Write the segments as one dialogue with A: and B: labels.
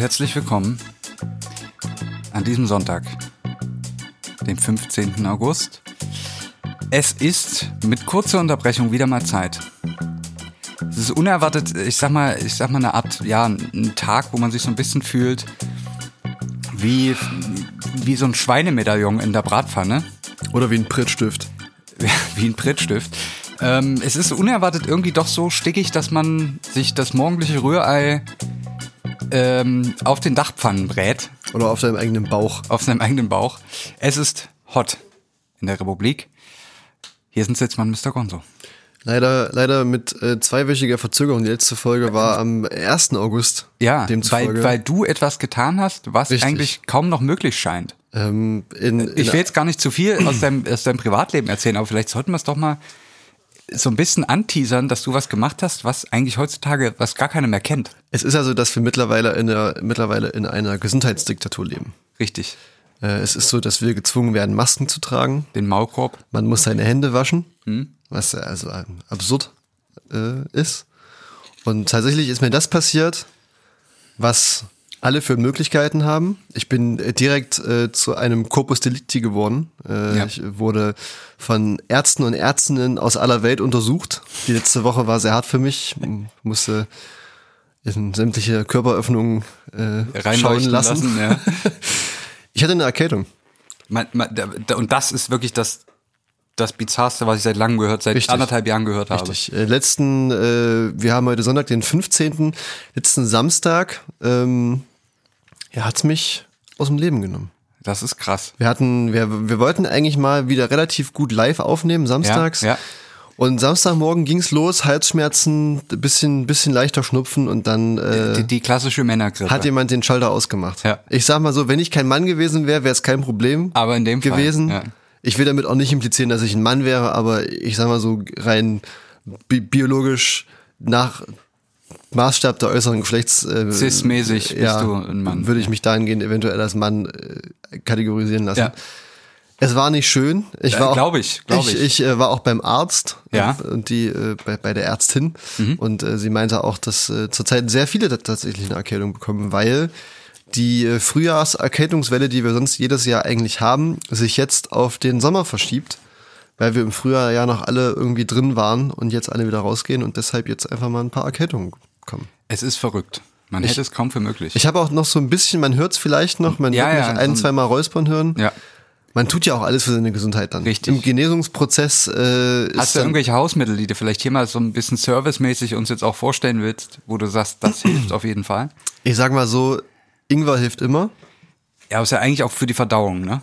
A: Und herzlich willkommen an diesem Sonntag, dem 15. August. Es ist mit kurzer Unterbrechung wieder mal Zeit. Es ist unerwartet, ich sag mal, ich sag mal eine Art, ja, ein Tag, wo man sich so ein bisschen fühlt wie, wie so ein Schweinemedaillon in der Bratpfanne.
B: Oder wie ein Prittstift.
A: wie ein Prittstift. Ähm, es ist unerwartet irgendwie doch so stickig, dass man sich das morgendliche Rührei ähm, auf den Dachpfannen brät.
B: Oder auf seinem eigenen Bauch.
A: Auf seinem eigenen Bauch. Es ist hot in der Republik. Hier sind jetzt mal Mr. Gonzo.
B: Leider, leider mit äh, zweiwöchiger Verzögerung. Die letzte Folge war am 1. August.
A: Ja, weil, weil du etwas getan hast, was
B: Richtig.
A: eigentlich kaum noch möglich scheint.
B: Ähm, in, in,
A: Ich will jetzt gar nicht zu viel aus deinem, aus deinem Privatleben erzählen, aber vielleicht sollten wir es doch mal so ein bisschen anteasern, dass du was gemacht hast, was eigentlich heutzutage, was gar keiner mehr kennt.
B: es ist also, dass wir mittlerweile in einer, mittlerweile in einer Gesundheitsdiktatur leben.
A: Richtig.
B: Äh, es ist so, dass wir gezwungen werden, Masken zu tragen.
A: Den Maulkorb.
B: Man muss seine Hände waschen,
A: Hm.
B: was also absurd äh, ist. Und tatsächlich ist mir das passiert, was alle für Möglichkeiten haben. Ich bin äh, direkt äh, zu einem Corpus Delicti geworden. Äh,
A: Ja.
B: Ich wurde von Ärzten und Ärztinnen aus aller Welt untersucht. Die letzte Woche war sehr hart für mich. Musste in sämtliche Körperöffnungen äh, schauen lassen.
A: lassen. ja.
B: Ich hatte eine Erkältung.
A: man, man, da, und das ist wirklich das, das Bizarrste, was ich seit langem gehört, seit
B: Richtig.
A: anderthalb Jahren gehört habe.
B: Richtig. Äh, letzten, äh, wir haben heute Sonntag, den 15. Letzten Samstag, ähm, ja, hat's mich aus dem Leben genommen.
A: Das ist krass.
B: Wir hatten, wir, wir wollten eigentlich mal wieder relativ gut live aufnehmen, samstags.
A: Ja, ja.
B: Und Samstagmorgen ging's los, Halsschmerzen, bisschen, bisschen leichter Schnupfen und dann äh,
A: Die, die klassische Männergrippe.
B: hat jemand den Schalter ausgemacht.
A: Ja.
B: Ich sag mal so, wenn ich kein Mann gewesen wäre, wäre es kein Problem
A: Aber in dem Fall,
B: gewesen.
A: ja.
B: Ich will damit auch nicht implizieren, dass ich ein Mann wäre, aber ich sag mal so rein bi biologisch nach Maßstab der äußeren Geschlechts äh,
A: Cis-mäßig bist du ein Mann.
B: Würde ich mich dahingehend eventuell als Mann äh, kategorisieren lassen.
A: Ja.
B: Es war nicht schön. Ich
A: Ja,
B: war auch,
A: glaub ich, glaub ich.
B: Ich, äh, war auch beim Arzt
A: Ja. Mhm.
B: äh, und die äh, bei, bei der Ärztin und äh, sie meinte auch, dass äh, zurzeit sehr viele tatsächlich eine Erkältung bekommen, weil die äh, Frühjahrserkältungswelle, die wir sonst jedes Jahr eigentlich haben, sich jetzt auf den Sommer verschiebt, weil wir im Frühjahr ja noch alle irgendwie drin waren und jetzt alle wieder rausgehen und deshalb jetzt einfach mal ein paar Erkältungen kommen.
A: Es ist verrückt. Man hätte es kaum für möglich.
B: Ich habe auch noch so ein bisschen, man hört es vielleicht noch, man
A: Ja,
B: wird
A: ja,
B: mich ein,
A: so ein-
B: zwei Mal räuspern hören.
A: ja.
B: Man tut ja auch alles für seine Gesundheit dann.
A: Richtig.
B: Im Genesungsprozess äh, ist
A: Hast du irgendwelche Hausmittel, die du vielleicht hier mal so ein bisschen servicemäßig uns jetzt auch vorstellen willst, wo du sagst, das hilft auf jeden Fall?
B: ich sag mal so, Ingwer hilft immer.
A: Ja, aber ist ja eigentlich auch für die Verdauung, ne?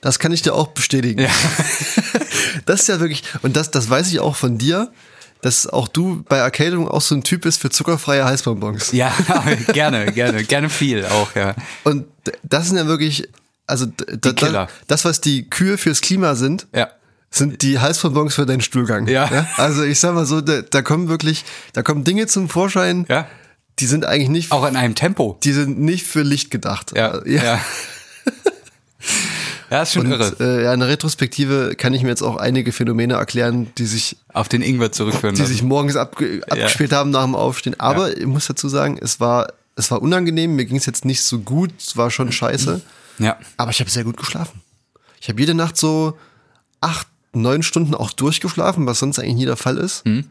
B: Das kann ich dir auch bestätigen.
A: Ja.
B: Das ist ja wirklich, und das, das weiß ich auch von dir, dass auch du bei Erkältung auch so ein Typ bist für zuckerfreie Heißbonbons.
A: Ja, gerne, gerne, gerne viel auch, ja.
B: Und das sind ja wirklich, also d- d-
A: Killer.
B: das, was die Kühe fürs Klima sind,
A: Ja.
B: sind die Heißbonbons für deinen Stuhlgang.
A: Ja.
B: Also ich sag mal so, da, da kommen wirklich, da kommen Dinge zum Vorschein,
A: Ja.
B: die sind eigentlich nicht,
A: Auch in einem Tempo.
B: die sind nicht für Licht gedacht.
A: Ja.
B: ja.
A: Ja, ja ist schon
B: Und
A: irre.
B: äh, ja, in der Retrospektive kann ich mir jetzt auch einige Phänomene erklären, die sich,
A: Auf den Ingwer zurückführen
B: die sich morgens abge abgespielt haben nach dem Aufstehen. Aber ich muss dazu sagen, es war, es war unangenehm. Mir ging es jetzt nicht so gut. Es war schon scheiße.
A: Ja.
B: Aber ich habe sehr gut geschlafen. Ich habe jede Nacht so acht, neun Stunden auch durchgeschlafen, was sonst eigentlich nie der Fall ist.
A: Hm.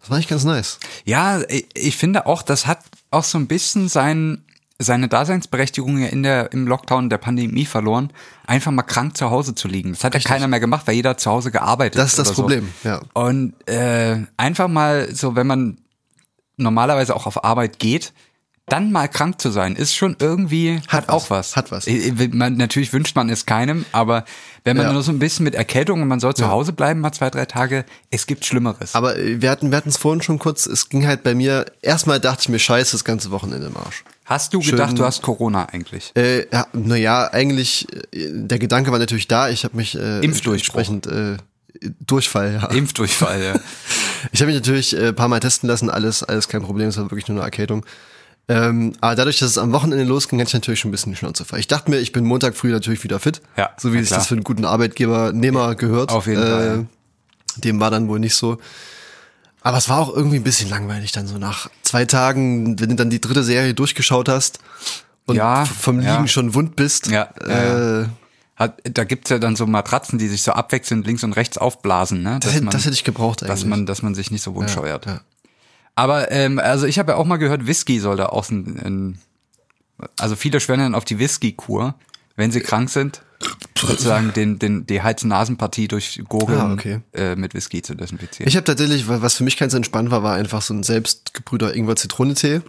B: Das war eigentlich ganz nice.
A: Ja, ich- ich finde auch, das hat auch so ein bisschen sein, seine Daseinsberechtigung ja in der, im Lockdown der Pandemie verloren, einfach mal krank zu Hause zu liegen. Das hat ja keiner mehr gemacht, weil jeder hat zu Hause gearbeitet.
B: Das ist das
A: oder so.
B: Problem, ja.
A: Und äh, einfach mal so, wenn man normalerweise auch auf Arbeit geht, dann mal krank zu sein, ist schon irgendwie, hat,
B: was,
A: auch was.
B: hat was.
A: Ich- ich- Man, natürlich wünscht man es keinem, aber wenn man
B: Ja.
A: nur so ein bisschen mit Erkältung und man soll zu Hause bleiben, mal zwei, drei Tage, es gibt Schlimmeres.
B: Aber äh, wir hatten wir hatten es vorhin schon kurz, es ging halt bei mir, erstmal dachte ich mir, scheiße, das ganze Wochenende im Arsch.
A: Hast du gedacht, du hast Corona eigentlich?
B: Äh, ja, naja, eigentlich, äh, der Gedanke war natürlich da, ich habe mich äh, entsprechend äh, Durchfall, ja.
A: Impfdurchfall, ja.
B: Ich habe mich natürlich äh, ein paar Mal testen lassen, alles, alles kein Problem, es war wirklich nur eine Erkältung. Ähm, aber dadurch, dass es am Wochenende losging, hatte ich natürlich schon ein bisschen die Schnauze voll. Ich dachte mir, ich bin Montag früh natürlich wieder fit.
A: Ja,
B: so wie sich das für einen guten Arbeitgeber Nehmer gehört.
A: Auf jeden
B: äh,
A: Fall,
B: Dem war dann wohl nicht so. Aber es war auch irgendwie ein bisschen langweilig dann so nach zwei Tagen, wenn du dann die dritte Serie durchgeschaut hast und
A: Ja,
B: vom Liegen
A: ja.
B: schon wund bist.
A: Ja,
B: äh,
A: Hat, da gibt's ja dann so Matratzen, die sich so abwechselnd links und rechts aufblasen, ne?
B: Das,
A: man-
B: das hätte ich gebraucht eigentlich.
A: dass man, dass man sich nicht so wundscheuert.
B: ja.
A: Aber ähm, also ich habe ja auch mal gehört, Whisky soll da ein also viele schwören dann auf die Whisky-Kur, wenn sie krank sind, sozusagen den, den, die Hals-Nasen-Partie durch Gurgeln
B: Ah, okay.
A: äh, mit Whisky zu desinfizieren.
B: Ich habe tatsächlich, wa- was für mich ganz entspannt war, war einfach so ein selbstgebrühter Ingwer-Zitronentee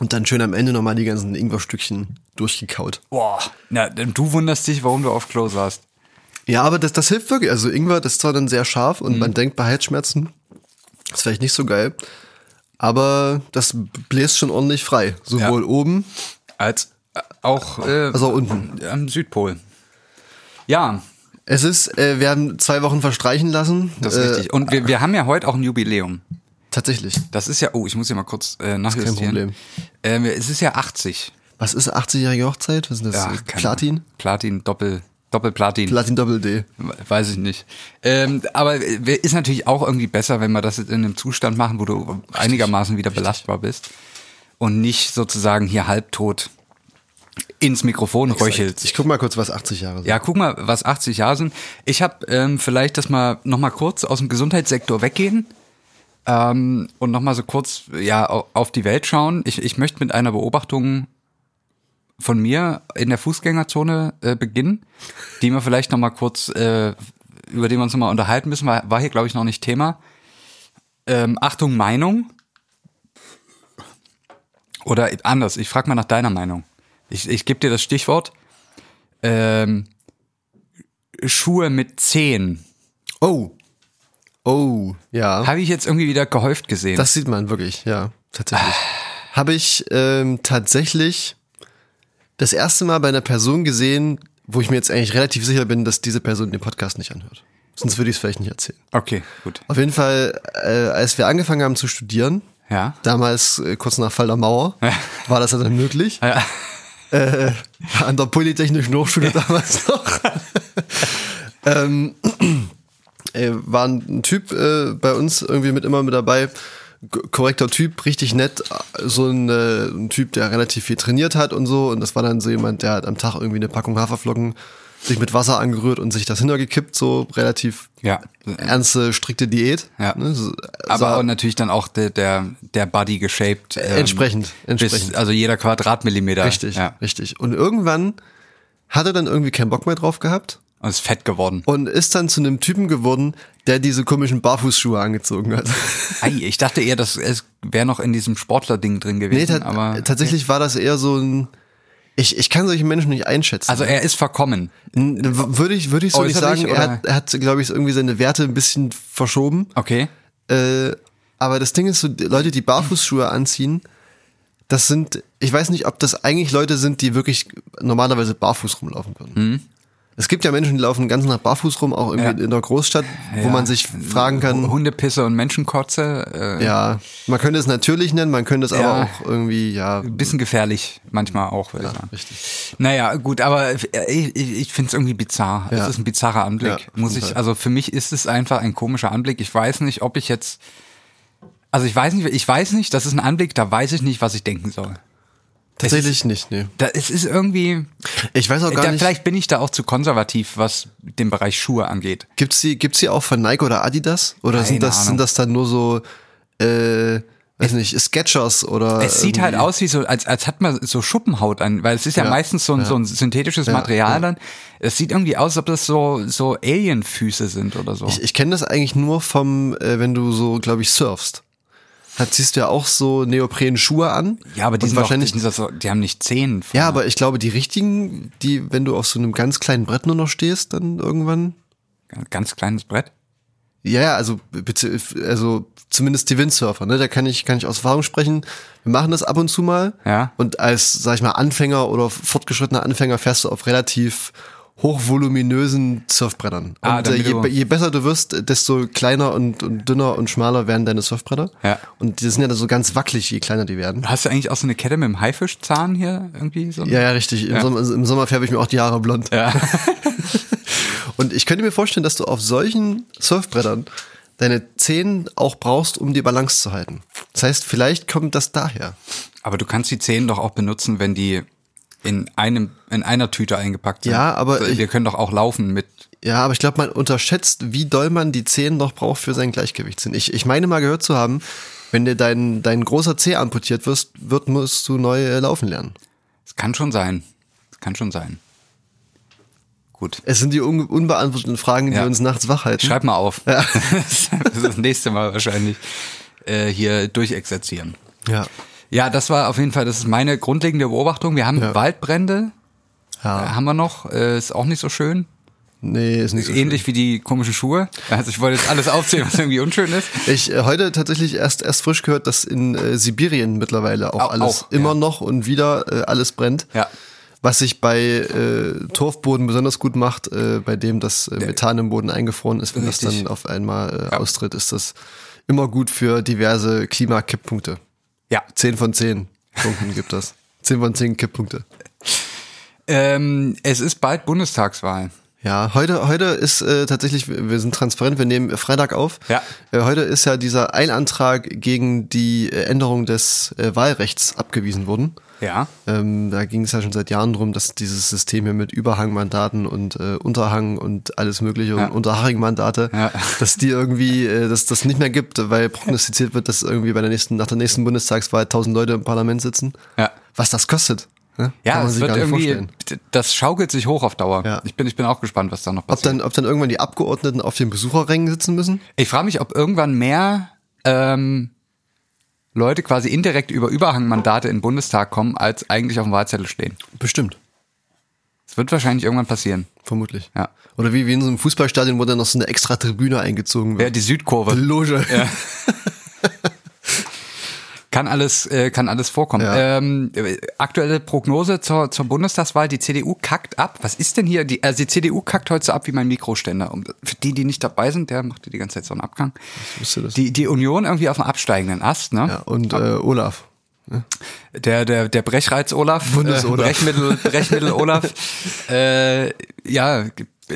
B: und dann schön am Ende nochmal die ganzen Ingwerstückchen durchgekaut.
A: Boah, na, du wunderst dich, warum du auf Klo saßt.
B: Ja, aber das, das hilft wirklich. Also Ingwer, das ist zwar dann sehr scharf und man denkt bei Halsschmerzen, ist vielleicht nicht so geil, aber das bläst schon ordentlich frei. Sowohl oben
A: Als äh, auch äh,
B: als auch unten.
A: am Südpol. Ja,
B: Es ist, äh, wir haben zwei Wochen verstreichen lassen.
A: das ist
B: äh,
A: richtig. Und wir, wir haben ja heute auch ein Jubiläum.
B: Tatsächlich.
A: Das ist ja, oh, ich muss hier mal kurz äh, nachjustieren.
B: Problem.
A: Ähm, es ist ja 80.
B: Was ist 80-jährige Hochzeit? Was ist das?
A: Keine
B: Platin?
A: Platin, Doppel, Doppelplatin.
B: Platin Doppel D.
A: Weiß ich nicht. Ähm, aber äh, ist natürlich auch irgendwie besser, wenn wir das jetzt in einem Zustand machen, wo du einigermaßen wieder belastbar bist und nicht sozusagen hier halbtot ins Mikrofon röchelst.
B: Ich guck mal kurz, was 80 Jahre sind.
A: Ja, guck mal, was 80 Jahre sind. Ich habe ähm, vielleicht das mal noch mal kurz aus dem Gesundheitssektor weggehen ähm, und noch mal so kurz ja au- auf die Welt schauen. Ich, ich möchte mit einer Beobachtung von mir in der Fußgängerzone äh, beginnen, die wir vielleicht noch mal kurz äh, über die wir uns noch mal unterhalten müssen. War, war hier glaube ich noch nicht Thema. Ähm, Achtung Meinung oder anders. Ich frage mal nach deiner Meinung. Ich, ich gebe dir das Stichwort ähm, Schuhe mit Zehen.
B: Oh. Oh, ja.
A: Habe ich jetzt irgendwie wieder gehäuft gesehen.
B: Das sieht man wirklich, ja, tatsächlich. Habe ich ähm, tatsächlich das erste Mal bei einer Person gesehen, wo ich mir jetzt eigentlich relativ sicher bin, dass diese Person den Podcast nicht anhört. Sonst würde ich es vielleicht nicht erzählen.
A: okay, gut.
B: Auf jeden Fall, äh, als wir angefangen haben zu studieren,
A: Ja.
B: damals äh, kurz nach Fall der Mauer, war das ja dann möglich.
A: Ja.
B: Äh, an der Polytechnischen Hochschule damals noch. ähm, äh, war ein Typ äh, bei uns irgendwie mit immer mit dabei. Korrekter Typ, richtig nett. So ein, äh, ein Typ, der relativ viel trainiert hat und so. Und das war dann so jemand, der hat am Tag irgendwie eine Packung Haferflocken sich mit Wasser angerührt und sich das hintergekippt, so relativ
A: Ja.
B: ernste, strikte Diät.
A: Ja.
B: Ne? So,
A: Aber
B: sah-
A: auch natürlich dann auch der, der, der Body geshaped. ähm,
B: Entsprechend, entsprechend.
A: Bis, also jeder Quadratmillimeter.
B: Richtig,
A: Ja.
B: richtig. Und irgendwann hat er dann irgendwie keinen Bock mehr drauf gehabt
A: Und ist fett geworden.
B: und ist dann zu einem Typen geworden, der diese komischen Barfußschuhe angezogen hat.
A: Ei, ich dachte eher, das es wäre noch in diesem Sportler-Ding drin
B: nee,
A: gewesen.
B: ta
A: aber
B: tatsächlich war das eher so ein. Ich, ich kann solche Menschen nicht einschätzen.
A: Also er ist verkommen.
B: Würde ich, würde ich so nicht
A: Äußerlich,
B: sagen. Er hat, er hat glaube ich, irgendwie seine Werte ein bisschen verschoben.
A: Okay.
B: Äh, aber das Ding ist so, Leute, die Barfußschuhe anziehen, das sind, ich weiß nicht, ob das eigentlich Leute sind, die wirklich normalerweise barfuß rumlaufen würden. Es gibt ja Menschen, die laufen ganz nach barfuß rum, auch irgendwie.
A: Ja.
B: in der Großstadt, wo
A: Ja.
B: man sich fragen kann,
A: Hundepisse und Menschenkotze. Äh,
B: ja, man könnte es natürlich nennen, man könnte es
A: Ja.
B: aber auch irgendwie, ja,
A: Ein bisschen gefährlich, manchmal auch, würde ich sagen.
B: richtig.
A: Naja, gut, aber ich, ich, ich finde es irgendwie bizarr. Es ist ein bizarrer Anblick. Muss ich, also für mich ist es einfach ein komischer Anblick. Ich weiß nicht, ob ich jetzt, also ich weiß nicht, ich weiß nicht, das ist ein Anblick, da weiß ich nicht, was ich denken soll.
B: Tatsächlich nicht, nee.
A: Da, es ist irgendwie,
B: Ich weiß auch gar
A: da,
B: nicht,
A: vielleicht bin ich da auch zu konservativ, was den Bereich Schuhe angeht.
B: gibt's die, gibt's die auch von Nike oder Adidas? Oder
A: Keine
B: sind das,
A: Ahnung.
B: sind das dann nur so, äh, weiß nicht, Sketchers oder
A: Es sieht halt
B: irgendwie-
A: aus wie so, als, als hat man so Schuppenhaut an, weil es ist ja,
B: Ja,
A: meistens so ein, so ein synthetisches Material dann. Es sieht irgendwie aus, als ob das so, so Alienfüße sind oder so.
B: Ich, ich kenne das eigentlich nur vom, äh, wenn du so, glaube ich, surfst. Da ziehst du ja auch so Neopren-Schuhe an.
A: ja, aber die sind
B: wahrscheinlich.
A: doch, die, die haben nicht Zehen.
B: ja, aber ich glaube, die richtigen, die, wenn du auf so einem ganz kleinen Brett nur noch stehst, dann irgendwann.
A: Ganz kleines Brett.
B: Ja, ja, also, bitte, also zumindest die Windsurfer, ne? Da kann ich, kann ich aus Erfahrung sprechen. Wir machen das ab und zu mal.
A: Ja.
B: Und als, sag ich mal, Anfänger oder fortgeschrittener Anfänger fährst du auf relativ hochvoluminösen Surfbrettern.
A: Ah,
B: und äh, je, je besser du wirst, desto kleiner und, und dünner und schmaler werden deine Surfbretter.
A: Ja.
B: Und die sind ja dann so ganz wackelig, je kleiner die werden.
A: Hast du eigentlich auch so eine Kette mit dem Haifischzahn hier irgendwie? So?
B: Ja, ja, richtig. Im, Sommer, Im Sommer färbe ich mir auch die Haare blond.
A: Ja.
B: Und ich könnte mir vorstellen, dass du auf solchen Surfbrettern deine Zehen auch brauchst, um die Balance zu halten. Das heißt, vielleicht kommt das daher.
A: Aber du kannst die Zehen doch auch benutzen, wenn die in einem in einer Tüte eingepackt sind.
B: Ja, aber
A: Also, wir können doch auch laufen mit.
B: Ja, aber ich glaube, man unterschätzt, wie doll man die Zehen noch braucht für sein Gleichgewichtssinn. Ich, ich meine mal gehört zu haben, wenn dir dein, dein großer Zeh amputiert wirst, wird, musst du neu äh, laufen lernen.
A: Es kann schon sein. Es kann schon sein. Gut.
B: Es sind die un unbeantworteten Fragen, die
A: Ja.
B: uns nachts wach halten.
A: Schreib mal auf. das ist das nächste Mal wahrscheinlich äh, hier durchexerzieren.
B: Ja.
A: Ja, das war auf jeden Fall, das ist meine grundlegende Beobachtung. Wir haben
B: Ja.
A: Waldbrände, äh,
B: Ja.
A: haben wir noch, äh, ist auch nicht so schön.
B: Nee, ist nicht so
A: Ähnlich wie die komischen Schuhe. Also ich wollte jetzt alles aufzählen, was irgendwie unschön ist.
B: schön. Ich äh, heute tatsächlich erst erst frisch gehört, dass in äh, Sibirien mittlerweile auch
A: Au-
B: alles
A: auch,
B: immer
A: ja.
B: noch und wieder äh, alles brennt.
A: Ja.
B: Was sich bei äh, Torfboden besonders gut macht, äh, bei dem das äh, Methan im Boden eingefroren ist, wenn das
A: Richtig.
B: dann auf einmal äh,
A: Ja.
B: austritt, ist das immer gut für diverse Klimakipppunkte.
A: Ja.
B: 10 von 10 Punkten gibt das. 10 von 10 Kipppunkte.
A: Ähm, es ist bald Bundestagswahl.
B: Ja, heute, heute ist äh, tatsächlich, wir sind transparent, wir nehmen Freitag auf.
A: Ja.
B: Äh, heute ist ja dieser Eilantrag gegen die äh, Änderung des äh, Wahlrechts abgewiesen worden.
A: Ja.
B: Ähm, da ging es ja schon seit Jahren drum, dass dieses System hier mit Überhangmandaten und äh, Unterhang und alles mögliche
A: Ja.
B: und Unterhangmandate,
A: Ja.
B: dass die irgendwie, äh, dass das nicht mehr gibt, weil prognostiziert wird, dass irgendwie bei der nächsten, nach der nächsten Bundestagswahl tausend Leute im Parlament sitzen.
A: Ja.
B: Was das kostet. Ne?
A: Ja, es wird irgendwie,
B: vorstellen.
A: das schaukelt sich hoch auf Dauer.
B: Ja.
A: Ich bin, ich bin auch gespannt, was da noch
B: Ob
A: passiert.
B: dann, ob dann irgendwann die Abgeordneten auf den Besucherrängen sitzen müssen?
A: Ich frage mich, ob irgendwann mehr ähm, Leute quasi indirekt über Überhangmandate in den Bundestag kommen, als eigentlich auf dem Wahlzettel stehen.
B: Bestimmt.
A: Das wird wahrscheinlich irgendwann passieren.
B: Vermutlich.
A: Ja.
B: Oder wie, wie in so einem Fußballstadion, wo dann noch so eine extra Tribüne eingezogen
A: Ja,
B: wird.
A: die Südkurve.
B: Loge.
A: Kann alles, äh, kann alles vorkommen.
B: Ja.
A: Ähm, äh, aktuelle Prognose zur, zur Bundestagswahl, die CDU kackt ab. Was ist denn hier? Die, also die CDU kackt heute so ab wie mein Mikroständer. Und für die, die nicht dabei sind, der macht die ganze Zeit so einen Abgang. Die, die Union irgendwie auf dem absteigenden Ast, ne?
B: ja, und äh, Olaf.
A: Der, der, der Brechreiz Olaf,
B: Bundes-Olaf.
A: Äh, Brechmittel, Brechmittel Olaf, äh, ja,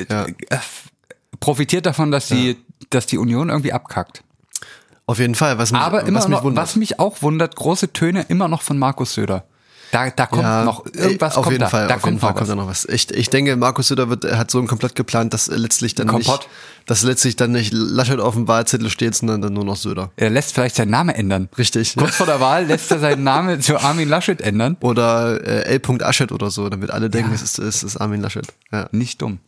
B: Ja.
A: äh, profitiert davon, dass die, dass die Union irgendwie abkackt.
B: Auf jeden Fall. Was mich,
A: Aber immer
B: was mich wundert.
A: was mich auch wundert, große Töne immer noch von Markus Söder. Da, da kommt
B: Ja,
A: noch irgendwas
B: auf jeden
A: da.
B: Fall,
A: da
B: auf
A: kommt
B: jeden Fall
A: noch
B: kommt
A: was.
B: da noch was. Ich, ich denke, Markus Söder wird, hat so ein Komplott geplant, dass letztlich dann
A: Kompott.
B: nicht, dass letztlich dann nicht Laschet auf dem Wahlzettel steht, sondern dann nur noch Söder.
A: Er lässt vielleicht seinen Namen ändern.
B: Richtig.
A: Kurz vor der Wahl lässt er seinen Namen zu Armin Laschet ändern.
B: Oder äh, L. Aschet oder so, damit alle denken, es, ist, es ist Armin Laschet. Ja.
A: Nicht dumm.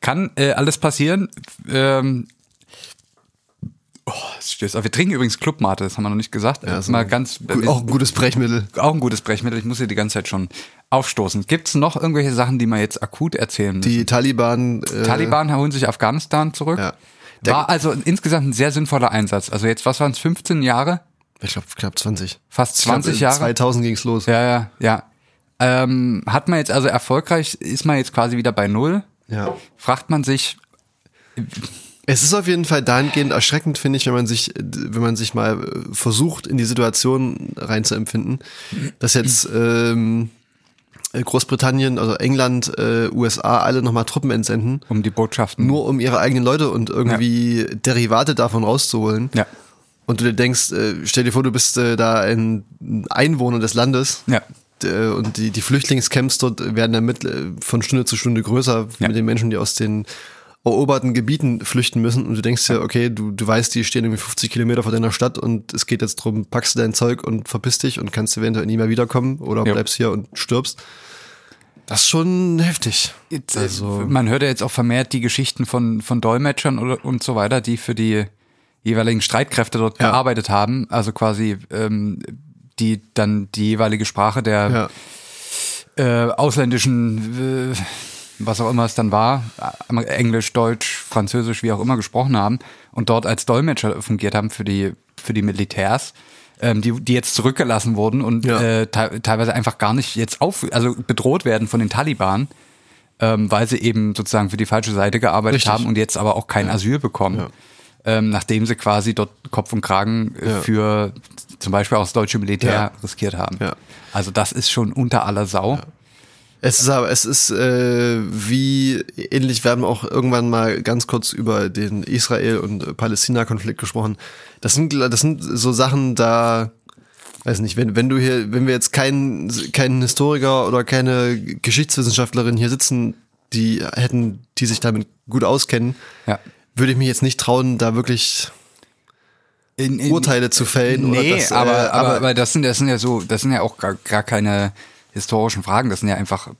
A: Kann äh, alles passieren. Ähm, oh, es stößt auf. Wir trinken übrigens Clubmate, das haben wir noch nicht gesagt.
B: Ja, so
A: Mal ganz,
B: Gut, auch ein gutes Brechmittel.
A: auch ein gutes Brechmittel. Ich muss hier die ganze Zeit schon aufstoßen. Gibt es noch irgendwelche Sachen, die man jetzt akut erzählen müssen?
B: Die Taliban. Äh,
A: Taliban holen sich Afghanistan zurück.
B: Ja. Der-
A: War also insgesamt ein sehr sinnvoller Einsatz. Also jetzt, was waren es, 15 Jahre?
B: Ich glaube, knapp 20.
A: Fast
B: Ich glaub,
A: 20
B: in
A: Jahre?
B: 2000 ging's los.
A: Ja, ja, ja. Ähm, hat man jetzt also erfolgreich, ist man jetzt quasi wieder bei Null?
B: Ja.
A: Fragt man sich,
B: Es ist auf jeden Fall dahingehend erschreckend, finde ich, wenn man sich, wenn man sich mal äh, versucht, in die Situation reinzuempfinden, dass jetzt ähm, Großbritannien, also England, äh, USA alle nochmal Truppen entsenden,
A: um die Botschaften.
B: nur um ihre eigenen Leute und irgendwie Derivate davon rauszuholen.
A: Ja.
B: Und du dir denkst, äh, stell dir vor, du bist äh, da ein Einwohner des Landes.
A: Ja.
B: Äh, Und die, die Flüchtlingscamps dort werden damit äh, von Stunde zu Stunde größer
A: Ja.
B: mit den Menschen, die aus den eroberten Gebieten flüchten müssen. Und du denkst dir, okay, du, du weißt, die stehen irgendwie 50 Kilometer vor deiner Stadt und es geht jetzt drum, packst du dein Zeug und verpiss dich und kannst eventuell nie mehr wiederkommen oder
A: Ja.
B: bleibst hier und stirbst. Das ist schon heftig.
A: Jetzt,
B: Also-
A: äh, man hört ja jetzt auch vermehrt die Geschichten von, von Dolmetschern oder, und so weiter, die für die jeweiligen Streitkräfte dort
B: Ja.
A: gearbeitet haben. Also quasi, ähm, die dann die jeweilige Sprache der
B: Ja.
A: äh, ausländischen, äh, was auch immer es dann war, Englisch, Deutsch, Französisch, wie auch immer gesprochen haben und dort als Dolmetscher fungiert haben für die, für die Militärs, ähm, die, die jetzt zurückgelassen wurden und
B: Ja.
A: äh, te teilweise einfach gar nicht jetzt auf, also bedroht werden von den Taliban, ähm, weil sie eben sozusagen für die falsche Seite gearbeitet
B: Richtig.
A: haben und jetzt aber auch kein Asyl bekommen.
B: Ja.
A: Ähm, nachdem sie quasi dort Kopf und Kragen äh,
B: Ja.
A: für zum Beispiel auch das deutsche Militär
B: Ja.
A: riskiert haben.
B: Ja.
A: Also das ist schon unter aller Sau.
B: Es ist aber, es ist äh, wie ähnlich, wir haben auch irgendwann mal ganz kurz über den Israel- und Palästina-Konflikt gesprochen. Das sind, das sind so Sachen, da weiß nicht, wenn, wenn du hier, wenn wir jetzt keinen keinen Historiker oder keine Geschichtswissenschaftlerin hier sitzen, die hätten, die sich damit gut auskennen,
A: Ja.
B: würde ich mich jetzt nicht trauen, da wirklich
A: In, in,
B: Urteile zu fällen.
A: Nee,
B: oder das, äh,
A: aber, aber, aber das sind, das sind ja so, das sind ja auch gar, gar keine historischen Fragen, das sind ja einfach äh,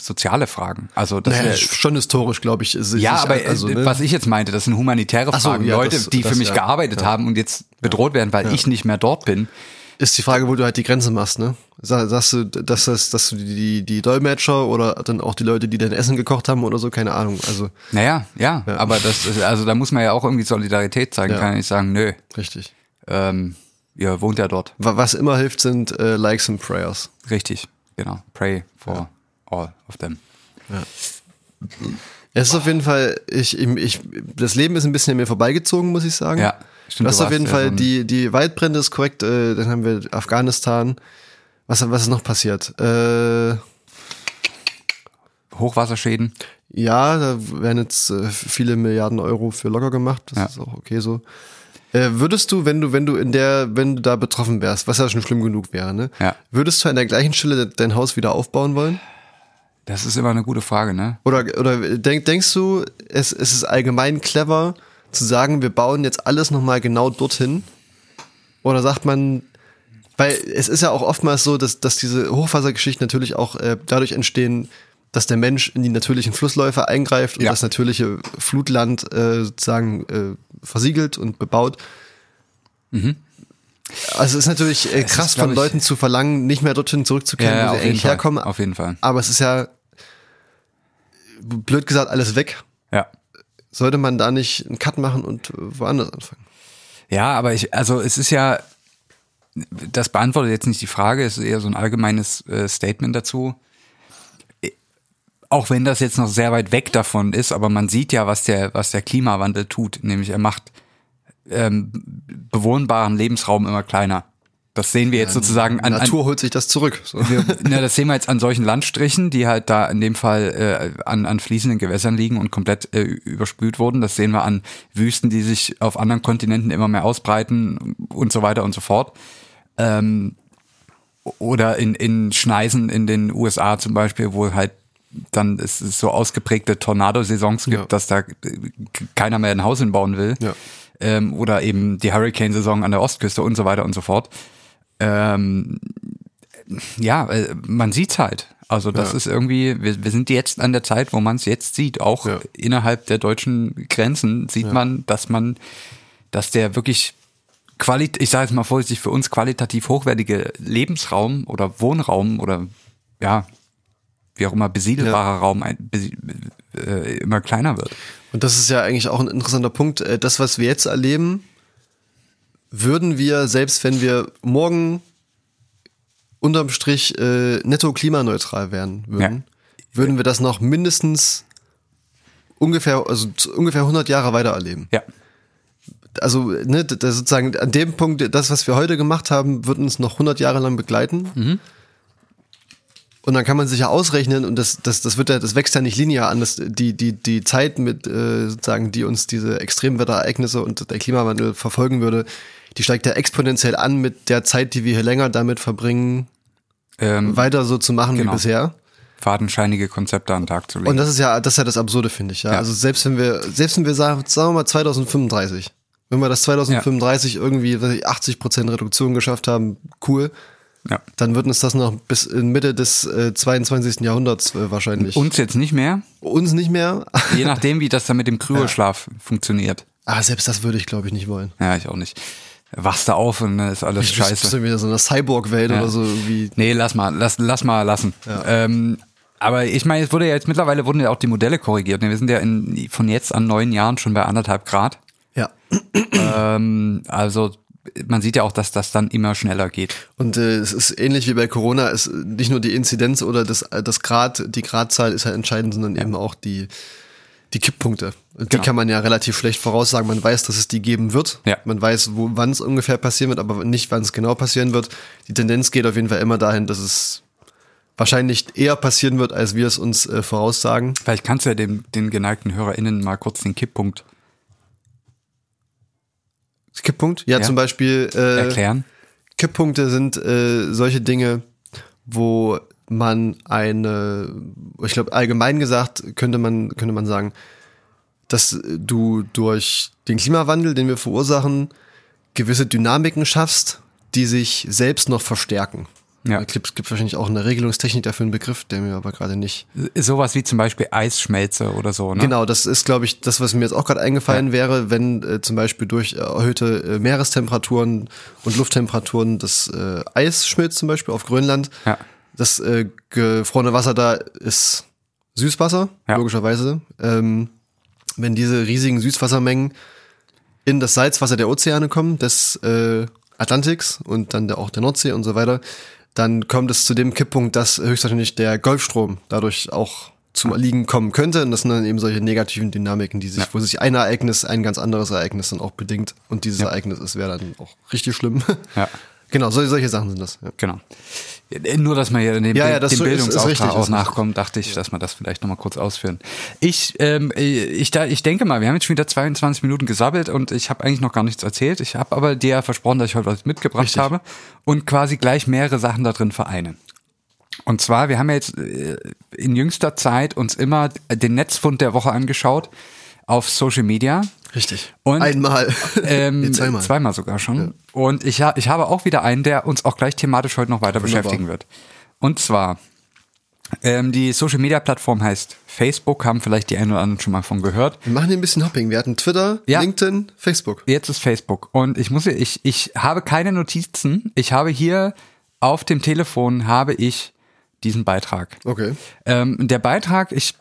A: soziale Fragen. Also das
B: naja,
A: wär-
B: schon historisch, glaube ich. Ist,
A: ja,
B: ist-
A: aber
B: also,
A: äh,
B: ne?
A: was ich jetzt meinte, das sind humanitäre
B: so,
A: Fragen.
B: ja,
A: Leute,
B: das-
A: die für
B: das
A: mich
B: ja.
A: gearbeitet haben und jetzt bedroht werden, weil ich nicht mehr dort bin.
B: ist die Frage, wo du halt die Grenze machst, ne? Sa- Sagst du, dass das, dass du die, die Dolmetscher oder dann auch die Leute, die dein Essen gekocht haben oder so, keine Ahnung. Also
A: Naja, ja, aber das ist, also da muss man ja auch irgendwie Solidarität zeigen, kann nicht sagen, nö,
B: richtig.
A: ähm, ihr wohnt ja dort.
B: Wa- Was immer hilft, sind äh, Likes and Prayers.
A: Richtig, genau. Pray for all of them.
B: Es ist auf jeden Fall, ich, ich, das Leben ist ein bisschen an mir vorbeigezogen, muss ich sagen.
A: Ja, stimmt,
B: hast
A: du
B: auf jeden
A: ja
B: Fall die, die Waldbrände ist korrekt, äh, dann haben wir Afghanistan. Was, was ist noch passiert? Äh,
A: Hochwasserschäden.
B: ja, da werden jetzt äh, viele Milliarden Euro für locker gemacht. Das
A: Ja.
B: ist auch okay so. Äh, würdest du, wenn du, wenn du in der, wenn du da betroffen wärst, was ja schon schlimm genug wäre, ne?
A: Ja.
B: Würdest du an der gleichen Stelle de- dein Haus wieder aufbauen wollen?
A: Das ist immer eine gute Frage, ne?
B: Oder, oder denk, denkst du, es, es ist allgemein clever zu sagen, wir bauen jetzt alles nochmal genau dorthin? Oder sagt man, weil es ist ja auch oftmals so, dass, dass diese Hochwassergeschichten natürlich auch äh, dadurch entstehen, dass der Mensch in die natürlichen Flussläufe eingreift und
A: Ja.
B: das natürliche Flutland äh, sozusagen äh, versiegelt und bebaut. Also es ist natürlich äh,
A: Mhm.
B: Krass
A: ist,
B: von
A: ich-
B: Leuten zu verlangen, nicht mehr dorthin zurückzukehren,
A: Ja, ja,
B: wo sie eigentlich
A: Fall.
B: herkommen.
A: Auf jeden Fall.
B: Aber es ist ja blöd gesagt alles weg.
A: Ja.
B: Sollte man da nicht einen Cut machen und woanders anfangen?
A: Ja, aber ich, also es ist ja, das beantwortet jetzt nicht die Frage, es ist eher so ein allgemeines äh, Statement dazu. Auch wenn das jetzt noch sehr weit weg davon ist, aber man sieht ja, was der, was der Klimawandel tut, nämlich er macht ähm, bewohnbaren Lebensraum immer kleiner. Das sehen wir jetzt sozusagen an, an
B: Natur holt sich das zurück. So.
A: na, das sehen wir jetzt an solchen Landstrichen, die halt da in dem Fall äh, an, an fließenden Gewässern liegen und komplett äh, überspült wurden. Das sehen wir an Wüsten, die sich auf anderen Kontinenten immer mehr ausbreiten und so weiter und so fort. Ähm, oder in, in Schneisen in den USA zum Beispiel, wo halt dann es so ausgeprägte Tornado-Saisons gibt,
B: Ja.
A: dass da äh, keiner mehr ein Haus hinbauen will.
B: Ja.
A: Ähm, oder eben die Hurricane-Saison an der Ostküste und so weiter und so fort. Ähm, ja, äh, man sieht's halt. Also das
B: Ja.
A: ist irgendwie, wir, wir sind jetzt an der Zeit, wo man es jetzt sieht. Auch
B: Ja.
A: innerhalb der deutschen Grenzen sieht man, dass man, dass der wirklich qualit, ich sage jetzt mal vorsichtig, für uns qualitativ hochwertige Lebensraum oder Wohnraum oder ja, wie auch immer besiedelbarer Raum ein, besie- äh, immer kleiner wird.
B: Und das ist ja eigentlich auch ein interessanter Punkt. Äh, Das, was wir jetzt erleben, würden wir, selbst wenn wir morgen unterm Strich äh, netto klimaneutral werden würden, würden wir das noch mindestens ungefähr, also ungefähr 100 Jahre weiter erleben.
A: Ja.
B: Also, ne, das sozusagen an dem Punkt, das, was wir heute gemacht haben, wird uns noch 100 Jahre lang begleiten.
A: Mhm.
B: Und dann kann man sich ja ausrechnen, und das, das, das wird ja, das wächst ja nicht linear an, das, die, die, die Zeit mit, äh, sozusagen, die uns diese Extremwetterereignisse und der Klimawandel verfolgen würde, die steigt ja exponentiell an mit der Zeit, die wir hier länger damit verbringen,
A: Ähm,
B: weiter so zu machen
A: Genau.
B: wie bisher.
A: fadenscheinige Konzepte an den Tag zu legen.
B: Und das ist ja, das ist ja das Absurde, finde ich. Ja?
A: Ja.
B: Also selbst wenn wir, selbst wenn wir sagen, sagen wir mal 2035, wenn wir das 2035 irgendwie weiß ich, 80 Prozent Reduktion geschafft haben, cool,
A: ja.
B: dann wird uns das noch bis in Mitte des äh, 22. Jahrhunderts äh, wahrscheinlich.
A: Uns jetzt nicht mehr,
B: uns nicht mehr.
A: je nachdem, wie das dann mit dem Kryoschlaf funktioniert.
B: Ah, selbst das würde ich, glaube ich, nicht wollen.
A: Ja, ich auch nicht. Wachst da auf und dann ist alles
B: Ich bist
A: scheiße.
B: du wieder so eine Cyborg-Welt
A: Ja.
B: oder so irgendwie.
A: Nee, lass mal, lass, lass mal lassen. Ähm, aber ich meine, es wurde ja jetzt mittlerweile wurden ja auch die Modelle korrigiert. Wir sind ja in, von jetzt an neun Jahren schon bei anderthalb Grad.
B: Ja.
A: Ähm, also man sieht ja auch, dass das dann immer schneller geht.
B: Und äh, es ist ähnlich wie bei Corona, es nicht nur die Inzidenz oder das, äh, das Grad, die Gradzahl ist ja entscheidend, sondern eben auch die, die Kipppunkte. Die
A: Genau.
B: kann man ja relativ schlecht voraussagen. Man weiß, dass es die geben wird.
A: Ja.
B: Man weiß, wann es ungefähr passieren wird, aber nicht, wann es genau passieren wird. Die Tendenz geht auf jeden Fall immer dahin, dass es wahrscheinlich eher passieren wird, als wir es uns äh, voraussagen.
A: Vielleicht kannst du ja dem, den geneigten HörerInnen mal kurz den Kipppunkt
B: Kipppunkt? Ja,
A: Ja.
B: zum Beispiel äh,
A: erklären.
B: Kipppunkte sind äh, solche Dinge, wo man eine, ich glaube allgemein gesagt könnte man könnte man sagen, dass du durch den Klimawandel, den wir verursachen, gewisse Dynamiken schaffst, die sich selbst noch verstärken.
A: Ja.
B: Es gibt, gibt wahrscheinlich auch eine Regelungstechnik dafür einen Begriff, der mir aber gerade nicht.
A: Sowas wie zum Beispiel Eisschmelze oder so, ne?
B: Genau, das ist, glaube ich, das, was mir jetzt auch gerade eingefallen
A: Ja.
B: wäre, wenn äh, zum Beispiel durch erhöhte äh, Meerestemperaturen und Lufttemperaturen das äh, Eis schmilzt, zum Beispiel auf Grönland.
A: Ja.
B: Das äh, gefrorene Wasser da ist Süßwasser,
A: Ja.
B: logischerweise. Ähm, wenn diese riesigen Süßwassermengen in das Salzwasser der Ozeane kommen, des äh, Atlantiks und dann der, auch der Nordsee und so weiter, dann kommt es zu dem Kipppunkt, dass höchstwahrscheinlich der Golfstrom dadurch auch zum Erliegen kommen könnte. Und das sind dann eben solche negativen Dynamiken, die sich,
A: Ja.
B: wo sich ein Ereignis ein ganz anderes Ereignis dann auch bedingt. Und dieses Ereignis ist wäre dann auch richtig schlimm.
A: Ja.
B: Genau, solche, Sachen sind das. Ja.
A: Genau. Nur, dass man hier dem,
B: Ja, ja,
A: dem
B: ist- ist
A: Bildungsauftrag
B: richtig,
A: auch
B: ist
A: nachkommt, dachte ich, dass wir das vielleicht nochmal kurz ausführen. Ich, ähm, ich, da, ich denke mal, wir haben jetzt schon wieder 22 Minuten gesabbelt und ich habe eigentlich noch gar nichts erzählt. Ich habe aber dir versprochen, dass ich heute was mitgebracht
B: Richtig.
A: habe und quasi gleich mehrere Sachen da drin vereinen. Und zwar, wir haben ja jetzt äh, in jüngster Zeit uns immer den Netzfund der Woche angeschaut auf Social Media.
B: Richtig.
A: Und,
B: Einmal.
A: Ähm,
B: Nee, zweimal.
A: Zweimal sogar schon. Und ich, ha ich habe auch wieder einen, der uns auch gleich thematisch heute noch weiter
B: Wunderbar.
A: beschäftigen wird. Und zwar, ähm, die Social Media Plattform heißt Facebook, haben vielleicht die einen oder anderen schon mal von gehört.
B: Wir machen hier ein bisschen Hopping. Wir hatten Twitter,
A: Ja.
B: LinkedIn, Facebook.
A: Jetzt ist Facebook. Und ich muss, ich, ich habe keine Notizen. Ich habe hier auf dem Telefon habe ich diesen Beitrag.
B: Okay.
A: Ähm, der Beitrag, ich,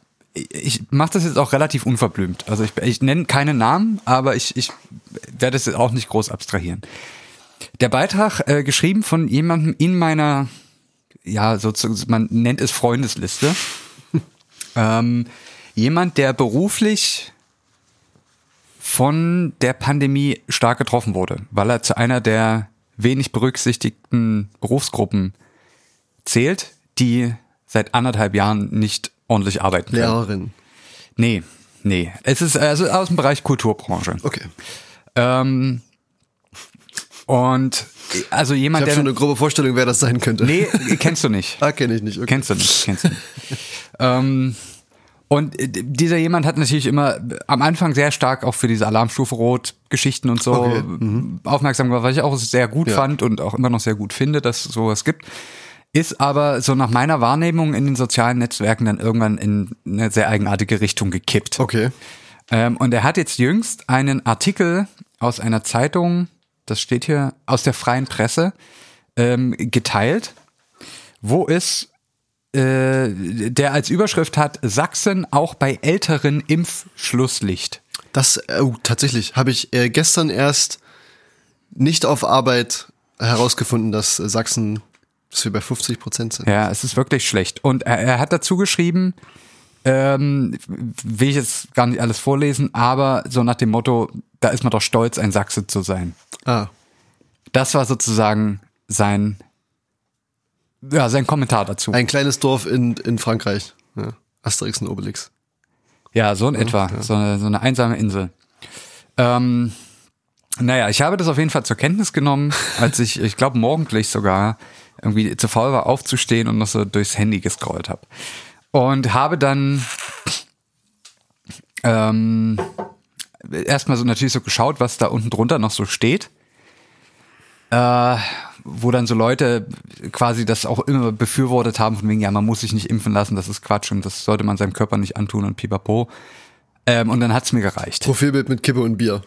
A: ich mache das jetzt auch relativ unverblümt. Also ich, ich nenne keine Namen, aber ich, ich werde es jetzt auch nicht groß abstrahieren. Der Beitrag, äh, geschrieben von jemandem in meiner, ja, sozusagen, man nennt es Freundesliste. ähm, jemand, der beruflich von der Pandemie stark getroffen wurde, weil er zu einer der wenig berücksichtigten Berufsgruppen zählt, die seit anderthalb Jahren nicht ordentlich arbeiten können.
B: Lehrerin.
A: Nee, nee. Es ist also aus dem Bereich Kulturbranche.
B: Okay.
A: Ähm, und also
B: Ich
A: jemand,
B: habe
A: der.
B: schon eine grobe Vorstellung, wer das sein könnte.
A: nee, kennst du nicht.
B: Ah, kenne ich nicht. Okay.
A: Kennst du nicht, kennst du nicht. ähm, und äh, dieser jemand hat natürlich immer am Anfang sehr stark auch für diese Alarmstufe Rot Geschichten und so
B: Okay,
A: aufmerksam gemacht, was ich auch sehr gut
B: Ja.
A: fand und auch immer noch sehr gut finde, dass es sowas gibt. Ist aber so nach meiner Wahrnehmung in den sozialen Netzwerken dann irgendwann in eine sehr eigenartige Richtung gekippt.
B: Okay.
A: Ähm, und er hat jetzt jüngst einen Artikel aus einer Zeitung, das steht hier, aus der freien Presse, ähm, geteilt, wo es äh, der als Überschrift hat Sachsen auch bei älteren Impfschlusslicht.
B: Das, oh, tatsächlich, habe ich äh, gestern erst nicht auf Arbeit herausgefunden, dass äh, Sachsen, dass wir bei 50 Prozent sind.
A: Ja, es ist wirklich schlecht. Und er, er hat dazu geschrieben, ähm, will ich jetzt gar nicht alles vorlesen, aber so nach dem Motto, da ist man doch stolz, ein Sachse zu sein.
B: Ah,
A: Das war sozusagen sein, ja, sein Kommentar dazu.
B: ein kleines Dorf in, in Frankreich. Ja. Asterix und Obelix.
A: Ja, so in etwa. So, eine, so eine einsame Insel. Ähm, naja, ich habe das auf jeden Fall zur Kenntnis genommen, als ich, ich glaube, morgendlich sogar irgendwie zu faul war, aufzustehen und noch so durchs Handy gescrollt habe. Und habe dann ähm, erstmal so natürlich so geschaut, was da unten drunter noch so steht. Äh, wo dann so Leute quasi das auch immer befürwortet haben, von wegen, ja, man muss sich nicht impfen lassen, das ist Quatsch und das sollte man seinem Körper nicht antun und pipapo. Ähm, und dann hat's mir gereicht.
B: Profilbild mit Kippe und Bier.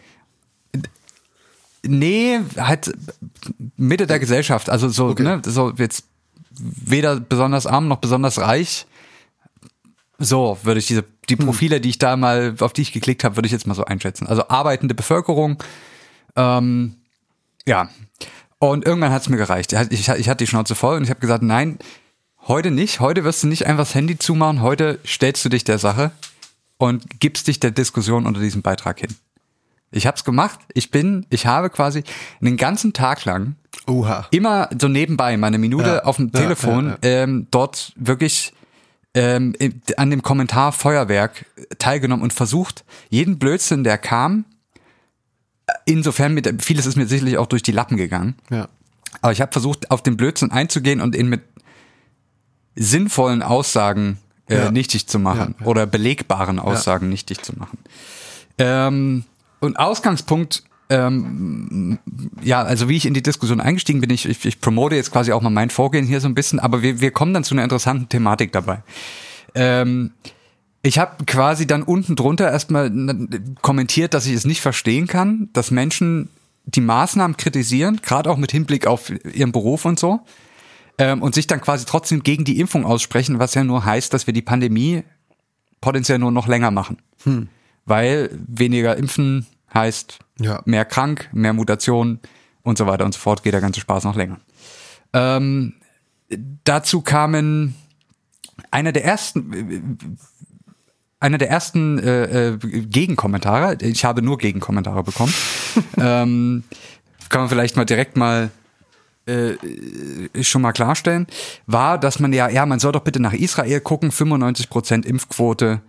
A: Nee, halt Mitte der Gesellschaft. Also so,
B: Okay.
A: ne, so jetzt weder besonders arm noch besonders reich. So würde ich diese, die Profile, die ich da mal, auf die ich geklickt habe, würde ich jetzt mal so einschätzen. Also arbeitende Bevölkerung, ähm, ja. Und irgendwann hat's mir gereicht. Ich, ich hatte die Schnauze voll und ich habe gesagt, nein, heute nicht. Heute wirst du nicht einfach das Handy zumachen. Heute stellst du dich der Sache und gibst dich der Diskussion unter diesem Beitrag hin. Ich hab's gemacht. Ich bin, ich habe quasi den ganzen Tag lang
B: Oha.
A: immer so nebenbei, mal eine Minute
B: Ja,
A: auf dem
B: ja,
A: Telefon,
B: ja.
A: Ähm, dort wirklich ähm, an dem Kommentar Feuerwerk teilgenommen und versucht, jeden Blödsinn, der kam, äh, insofern mit, vieles ist mir sicherlich auch durch die Lappen gegangen,
B: Ja.
A: aber ich habe versucht, auf den Blödsinn einzugehen und ihn mit sinnvollen Aussagen äh, nichtig zu machen oder belegbaren Aussagen nichtig zu machen. Ähm, und Ausgangspunkt, ähm, ja, also wie ich in die Diskussion eingestiegen bin, ich, ich, ich promote jetzt quasi auch mal mein Vorgehen hier so ein bisschen, aber wir, wir kommen dann zu einer interessanten Thematik dabei. Ähm, ich habe quasi dann unten drunter erstmal kommentiert, dass ich es nicht verstehen kann, dass Menschen die Maßnahmen kritisieren, gerade auch mit Hinblick auf ihren Beruf und so, ähm, und sich dann quasi trotzdem gegen die Impfung aussprechen, was ja nur heißt, dass wir die Pandemie potenziell nur noch länger machen. Weil weniger impfen heißt
B: Ja.
A: mehr krank, mehr Mutationen und so weiter und so fort, geht der ganze Spaß noch länger. Ähm, dazu kamen einer der ersten, einer der ersten äh, äh, Gegenkommentare, ich habe nur Gegenkommentare bekommen, ähm, kann man vielleicht mal direkt mal äh, schon mal klarstellen, war, dass man ja, ja, man soll doch bitte nach Israel gucken, 95% Impfquote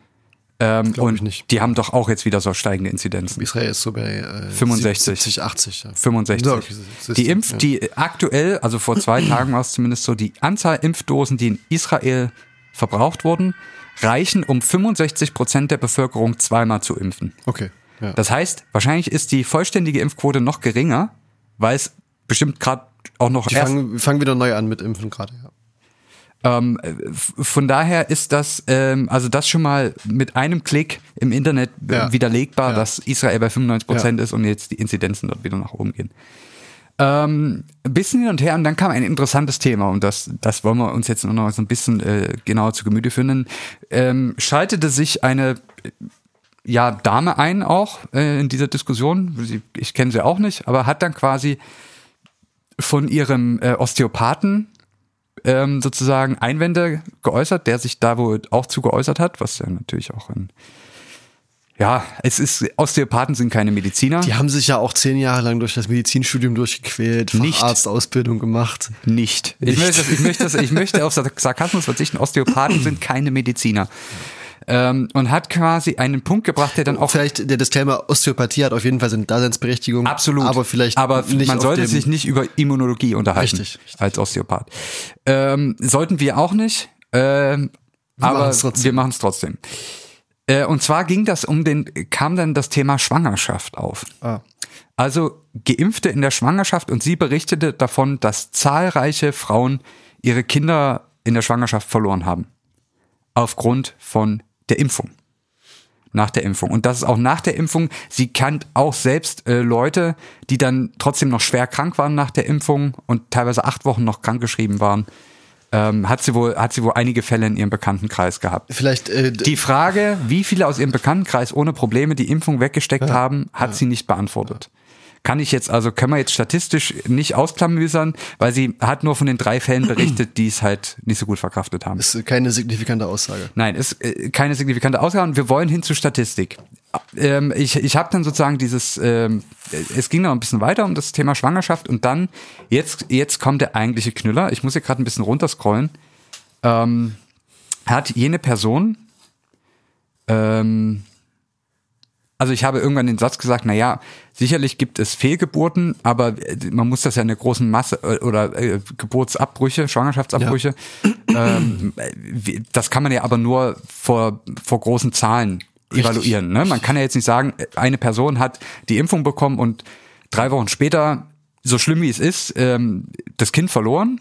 A: ähm, und die haben doch auch jetzt wieder so steigende Inzidenzen.
B: Israel ist so bei äh,
A: 65.
B: 70, 80. Ja.
A: 65.
B: Ja, okay,
A: die Impf,
B: ja.
A: die aktuell, also vor zwei Tagen war es zumindest so, die Anzahl Impfdosen, die in Israel verbraucht wurden, reichen, um 65 Prozent der Bevölkerung zweimal zu impfen.
B: Okay. Ja.
A: Das heißt, wahrscheinlich ist die vollständige Impfquote noch geringer, weil es bestimmt gerade auch noch
B: die fangen, fangen wieder neu an mit Impfen gerade. Ja.
A: Ähm, von daher ist das, ähm, also das schon mal mit einem Klick im Internet äh,
B: Ja.
A: widerlegbar,
B: Ja.
A: dass Israel bei 95 Prozent
B: Ja.
A: ist und jetzt die Inzidenzen dort wieder nach oben gehen. Ähm, ein bisschen hin und her und dann kam ein interessantes Thema und das, das wollen wir uns jetzt noch so ein bisschen äh, genauer zu Gemüte führen. Ähm, schaltete sich eine ja, Dame ein auch äh, in dieser Diskussion. Ich kenne sie auch nicht, aber hat dann quasi von ihrem äh, Osteopathen ähm, sozusagen Einwände geäußert, der sich da wohl auch zu geäußert hat, was ja natürlich auch ein ja, es ist, Osteopathen sind keine Mediziner.
B: Die haben sich ja auch zehn Jahre lang durch das Medizinstudium durchgequält. Facharztausbildung gemacht.
A: Nicht. Ich,
B: Nicht.
A: Möchte, ich, möchte ich möchte auf Sarkasmus verzichten. Osteopathen sind keine Mediziner. Ähm, und hat quasi einen Punkt gebracht, der dann auch
B: Vielleicht der Disclaimer, Osteopathie hat auf jeden Fall seine Daseinsberechtigung.
A: Absolut.
B: Aber vielleicht
A: aber
B: nicht
A: man sollte sich nicht über Immunologie unterhalten
B: Richtig, richtig.
A: als Osteopath. Ähm, sollten wir auch nicht. Ähm, aber
B: machen's
A: wir machen es trotzdem. Äh, und zwar ging das um den, kam dann das Thema Schwangerschaft auf.
B: Ah.
A: Also Geimpfte in der Schwangerschaft und sie berichtete davon, dass zahlreiche Frauen ihre Kinder in der Schwangerschaft verloren haben. Aufgrund von der Impfung. Nach der Impfung. Und das ist auch nach der Impfung. Sie kennt auch selbst äh, Leute, die dann trotzdem noch schwer krank waren nach der Impfung und teilweise acht Wochen noch krankgeschrieben waren. Ähm, hat sie wohl, hat sie wohl einige Fälle in ihrem Bekanntenkreis gehabt.
B: Vielleicht äh,
A: Die Frage, wie viele aus ihrem Bekanntenkreis ohne Probleme die Impfung weggesteckt haben, hat sie nicht beantwortet. Kann ich jetzt, also können wir jetzt statistisch nicht ausklamüsern, weil sie hat nur von den drei Fällen berichtet, die es halt nicht so gut verkraftet haben.
B: ist keine signifikante Aussage.
A: Nein, ist äh, keine signifikante Ausgabe. Wir wollen hin zu Statistik. Ähm, ich ich habe dann sozusagen dieses, ähm, es ging noch ein bisschen weiter um das Thema Schwangerschaft und dann, jetzt, jetzt kommt der eigentliche Knüller. Ich muss hier gerade ein bisschen runterscrollen. Ähm, hat jene Person, ähm, also ich habe irgendwann den Satz gesagt, na ja, sicherlich gibt es Fehlgeburten, aber äh, man muss das ja in der großen Masse äh, oder äh, Geburtsabbrüche, Schwangerschaftsabbrüche, ähm, äh, das kann man ja aber nur vor, vor großen Zahlen evaluieren. Ne? Man kann ja jetzt nicht sagen, eine Person hat die Impfung bekommen und drei Wochen später, so schlimm wie es ist, ähm, das Kind verloren.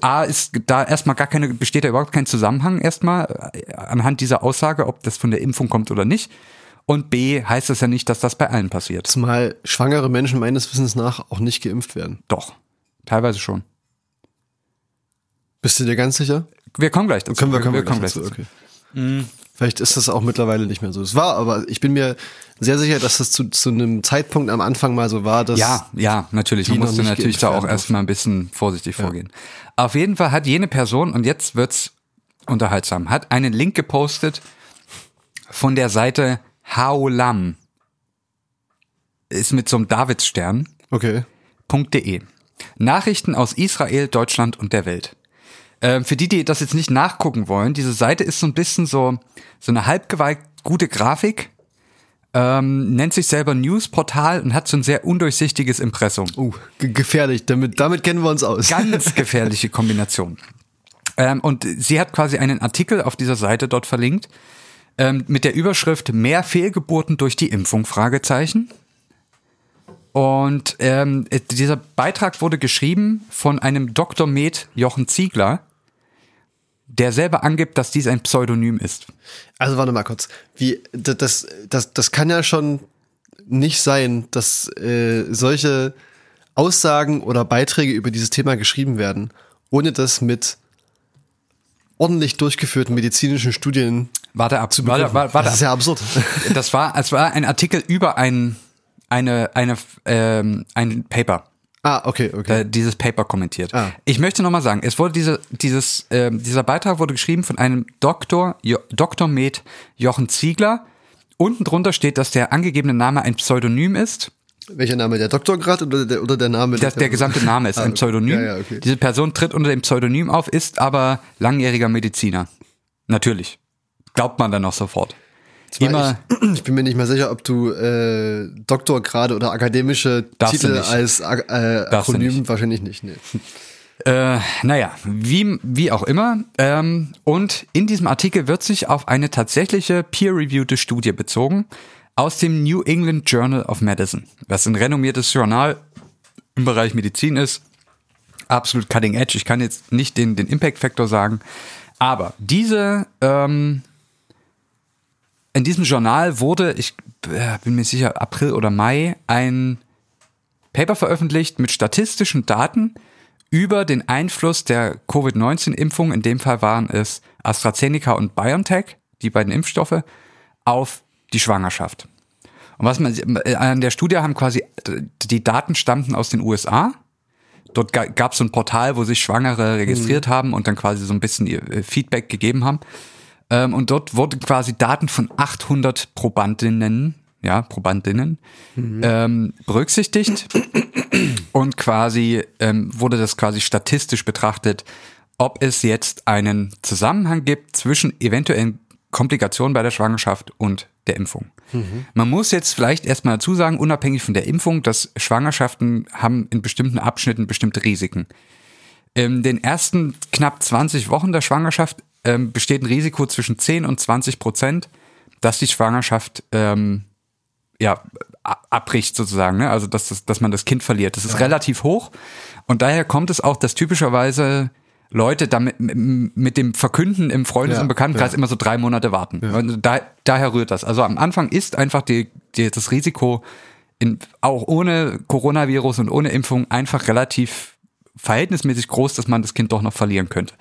A: A ist da erstmal gar keine, besteht da überhaupt kein Zusammenhang erstmal anhand dieser Aussage, ob das von der Impfung kommt oder nicht. Und B heißt es ja nicht, dass das bei allen passiert.
B: Zumal schwangere Menschen meines Wissens nach auch nicht geimpft werden.
A: Doch, teilweise schon.
B: Bist du dir ganz sicher?
A: Wir kommen gleich dazu.
B: Können wir, können wir,
A: kommen
B: gleich
A: gleich
B: dazu. Okay. Vielleicht ist das auch mittlerweile nicht mehr so. Es war, aber ich bin mir sehr sicher, dass das zu, zu einem Zeitpunkt am Anfang mal so war, dass
A: Ja, ja, natürlich. Man musste natürlich da auch erstmal ein bisschen vorsichtig vorgehen. Auf jeden Fall hat jene Person, und jetzt wird's unterhaltsam, hat einen Link gepostet von der Seite Haolam. Ist mit so einem Davidsstern.
B: Okay.
A: .de. Nachrichten aus Israel, Deutschland und der Welt. Ähm, für die, die das jetzt nicht nachgucken wollen, diese Seite ist so ein bisschen so, so eine halbgewalt gute Grafik, ähm, nennt sich selber Newsportal und hat so ein sehr undurchsichtiges Impressum.
B: Uh, gefährlich, damit, damit kennen wir uns aus.
A: Ganz gefährliche Kombination. Ähm, und sie hat quasi einen Artikel auf dieser Seite dort verlinkt ähm, mit der Überschrift Mehr Fehlgeburten durch die Impfung? Fragezeichen. Und ähm, dieser Beitrag wurde geschrieben von einem Dr. Med Jochen Ziegler, der selber angibt, dass dies ein Pseudonym ist.
B: Also warte mal kurz. Wie, das, das, das kann ja schon nicht sein, dass äh, solche Aussagen oder Beiträge über dieses Thema geschrieben werden, ohne das mit ordentlich durchgeführten medizinischen Studien
A: warte ab, zu warte, warte, warte
B: Das ist ja absurd.
A: Das war, es war ein Artikel über ein, eine, eine, ähm, ein Paper.
B: Ah, okay, okay.
A: Äh, dieses Paper kommentiert.
B: Ah.
A: Ich möchte nochmal sagen, es wurde diese, dieses, äh, dieser Beitrag wurde geschrieben von einem Doktor, jo, Dr. Med Jochen Ziegler. Unten drunter steht, dass der angegebene Name ein Pseudonym ist.
B: Welcher Name? Der Doktorgrad oder der, oder der Name?
A: Das, der gesamte Name ist ein Pseudonym.
B: Ja, ja, okay.
A: Diese Person tritt unter dem Pseudonym auf, ist aber langjähriger Mediziner. Natürlich. Glaubt man dann noch sofort. Immer,
B: ich, ich bin mir nicht mehr sicher, ob du äh, Doktorgrade oder akademische Titel als äh, Akronym wahrscheinlich nicht. Nee.
A: Äh, naja, wie, wie auch immer. Ähm, und in diesem Artikel wird sich auf eine tatsächliche peer-reviewte Studie bezogen aus dem New England Journal of Medicine, was ein renommiertes Journal im Bereich Medizin ist. Absolut cutting edge. Ich kann jetzt nicht den, den Impact Factor sagen. Aber diese, ähm, in diesem Journal wurde, ich äh, bin mir sicher, April oder Mai, ein Paper veröffentlicht mit statistischen Daten über den Einfluss der Covid-19-Impfung, in dem Fall waren es AstraZeneca und BioNTech, die beiden Impfstoffe, auf die Schwangerschaft. Und was man an der Studie haben quasi, die Daten stammten aus den USA. Dort gab es so ein Portal, wo sich Schwangere registriert haben und dann quasi so ein bisschen ihr äh, Feedback gegeben haben. Ähm, und dort wurden quasi Daten von 800 Probandinnen, ja, Probandinnen, ähm, berücksichtigt. Und quasi ähm, wurde das quasi statistisch betrachtet, ob es jetzt einen Zusammenhang gibt zwischen eventuellen Komplikationen bei der Schwangerschaft und der Impfung. Man muss jetzt vielleicht erstmal dazu sagen, unabhängig von der Impfung, dass Schwangerschaften haben in bestimmten Abschnitten bestimmte Risiken. In den ersten knapp 20 Wochen der Schwangerschaft ähm, besteht ein Risiko zwischen 10 und 20 Prozent, dass die Schwangerschaft ähm, ja, abbricht sozusagen, ne? also dass, das, dass man das Kind verliert. Das ist relativ hoch und daher kommt es auch, dass typischerweise Leute damit mit dem Verkünden im Freundes-
B: Ja,
A: und Bekanntenkreis
B: ja.
A: immer so drei Monate warten. Und da, daher rührt das. Also am Anfang ist einfach die, die, das Risiko, in, auch ohne Coronavirus und ohne Impfung, einfach relativ verhältnismäßig groß, dass man das Kind doch noch verlieren könnte.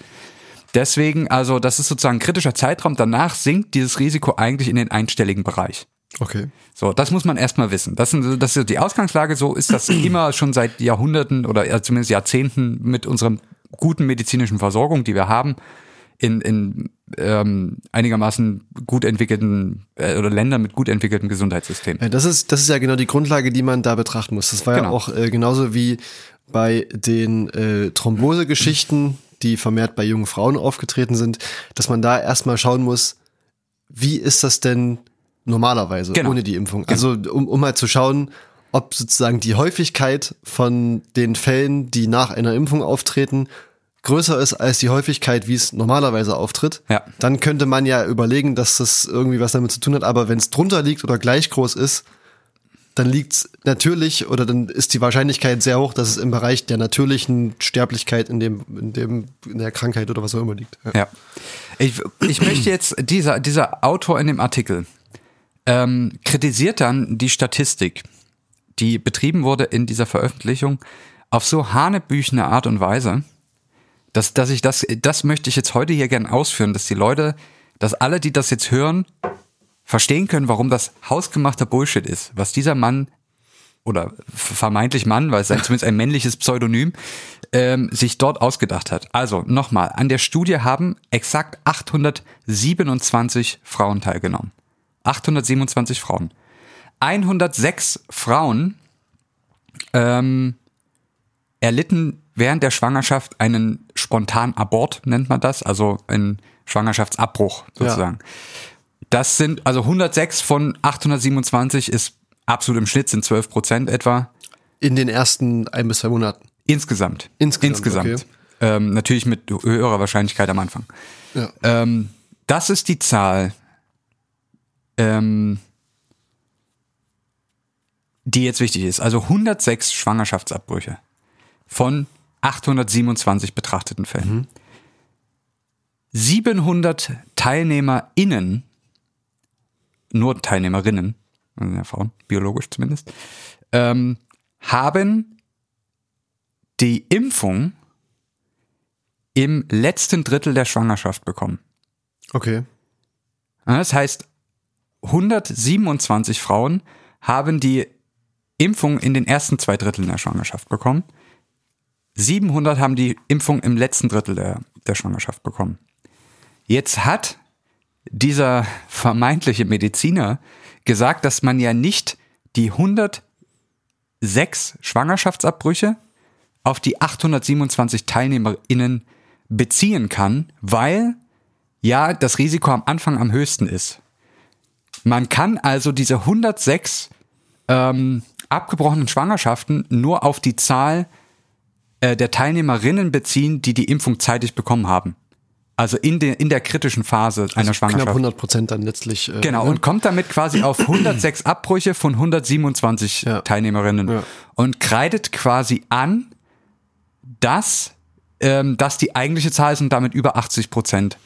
A: Deswegen, also das ist sozusagen ein kritischer Zeitraum. Danach sinkt dieses Risiko eigentlich in den einstelligen Bereich.
B: Okay.
A: So, das muss man erstmal wissen. Das, sind, das ist die Ausgangslage. So ist das immer schon seit Jahrhunderten oder zumindest Jahrzehnten mit unserer guten medizinischen Versorgung, die wir haben, in, in ähm, einigermaßen gut entwickelten äh, oder Ländern mit gut entwickeltem Gesundheitssystem.
B: Ja, das ist, das ist ja genau die Grundlage, die man da betrachten muss. Das war
A: Genau.
B: ja auch äh, genauso wie bei den äh, Thrombose-Geschichten, die vermehrt bei jungen Frauen aufgetreten sind, dass man da erstmal schauen muss, wie ist das denn normalerweise
A: Genau.
B: ohne die Impfung? Also um, um mal zu schauen, ob sozusagen die Häufigkeit von den Fällen, die nach einer Impfung auftreten, größer ist als die Häufigkeit, wie es normalerweise auftritt,
A: Ja.
B: dann könnte man ja überlegen, dass das irgendwie was damit zu tun hat. Aber wenn es drunter liegt oder gleich groß ist, dann liegt's natürlich oder dann ist die Wahrscheinlichkeit sehr hoch, dass es im Bereich der natürlichen Sterblichkeit in dem, in dem, in der Krankheit oder was auch immer liegt. Ja.
A: Ja. Ich, ich möchte jetzt, dieser, dieser Autor in dem Artikel ähm, kritisiert dann die Statistik, die betrieben wurde in dieser Veröffentlichung, auf so hanebüchene Art und Weise, dass, dass ich das, das möchte ich jetzt heute hier gern ausführen, dass die Leute, dass alle, die das jetzt hören, verstehen können, warum das hausgemachter Bullshit ist, was dieser Mann oder vermeintlich Mann, weil es ein, zumindest ein männliches Pseudonym, ähm, sich dort ausgedacht hat. Also nochmal, an der Studie haben exakt 827 Frauen teilgenommen. 827 Frauen. 106 Frauen ähm, erlitten während der Schwangerschaft einen spontanen Abort, nennt man das, also einen Schwangerschaftsabbruch sozusagen. Ja. Das sind, also 106 von 827 ist absolut im Schnitt, sind 12 Prozent etwa.
B: In den ersten ein bis zwei Monaten.
A: Insgesamt.
B: Insgesamt.
A: Insgesamt. Okay. Ähm, natürlich mit höherer Wahrscheinlichkeit am Anfang. Ja. Ähm, das ist die Zahl, ähm, die jetzt wichtig ist. Also 106 Schwangerschaftsabbrüche von 827 betrachteten Fällen. Mhm. 700 TeilnehmerInnen, nur TeilnehmerInnen, also ja Frauen, biologisch zumindest, ähm, haben die Impfung im letzten Drittel der Schwangerschaft bekommen.
B: Okay.
A: Das heißt, 127 Frauen haben die Impfung in den ersten zwei Dritteln der Schwangerschaft bekommen. 700 haben die Impfung im letzten Drittel der, der Schwangerschaft bekommen. Jetzt hat dieser vermeintliche Mediziner gesagt, dass man ja nicht die 106 Schwangerschaftsabbrüche auf die 827 TeilnehmerInnen beziehen kann, weil ja das Risiko am Anfang am höchsten ist. Man kann also diese 106 ähm, abgebrochenen Schwangerschaften nur auf die Zahl äh, der Teilnehmerinnen beziehen, die die Impfung zeitig bekommen haben. Also in der, in der kritischen Phase also einer Schwangerschaft.
B: Knapp 100 Prozent dann letztlich.
A: Äh, genau, ne? und kommt damit quasi auf 106 Abbrüche von 127 ja. Teilnehmerinnen ja. und kreidet quasi an, dass, ähm, dass die eigentliche Zahl ist und damit über 80 Prozent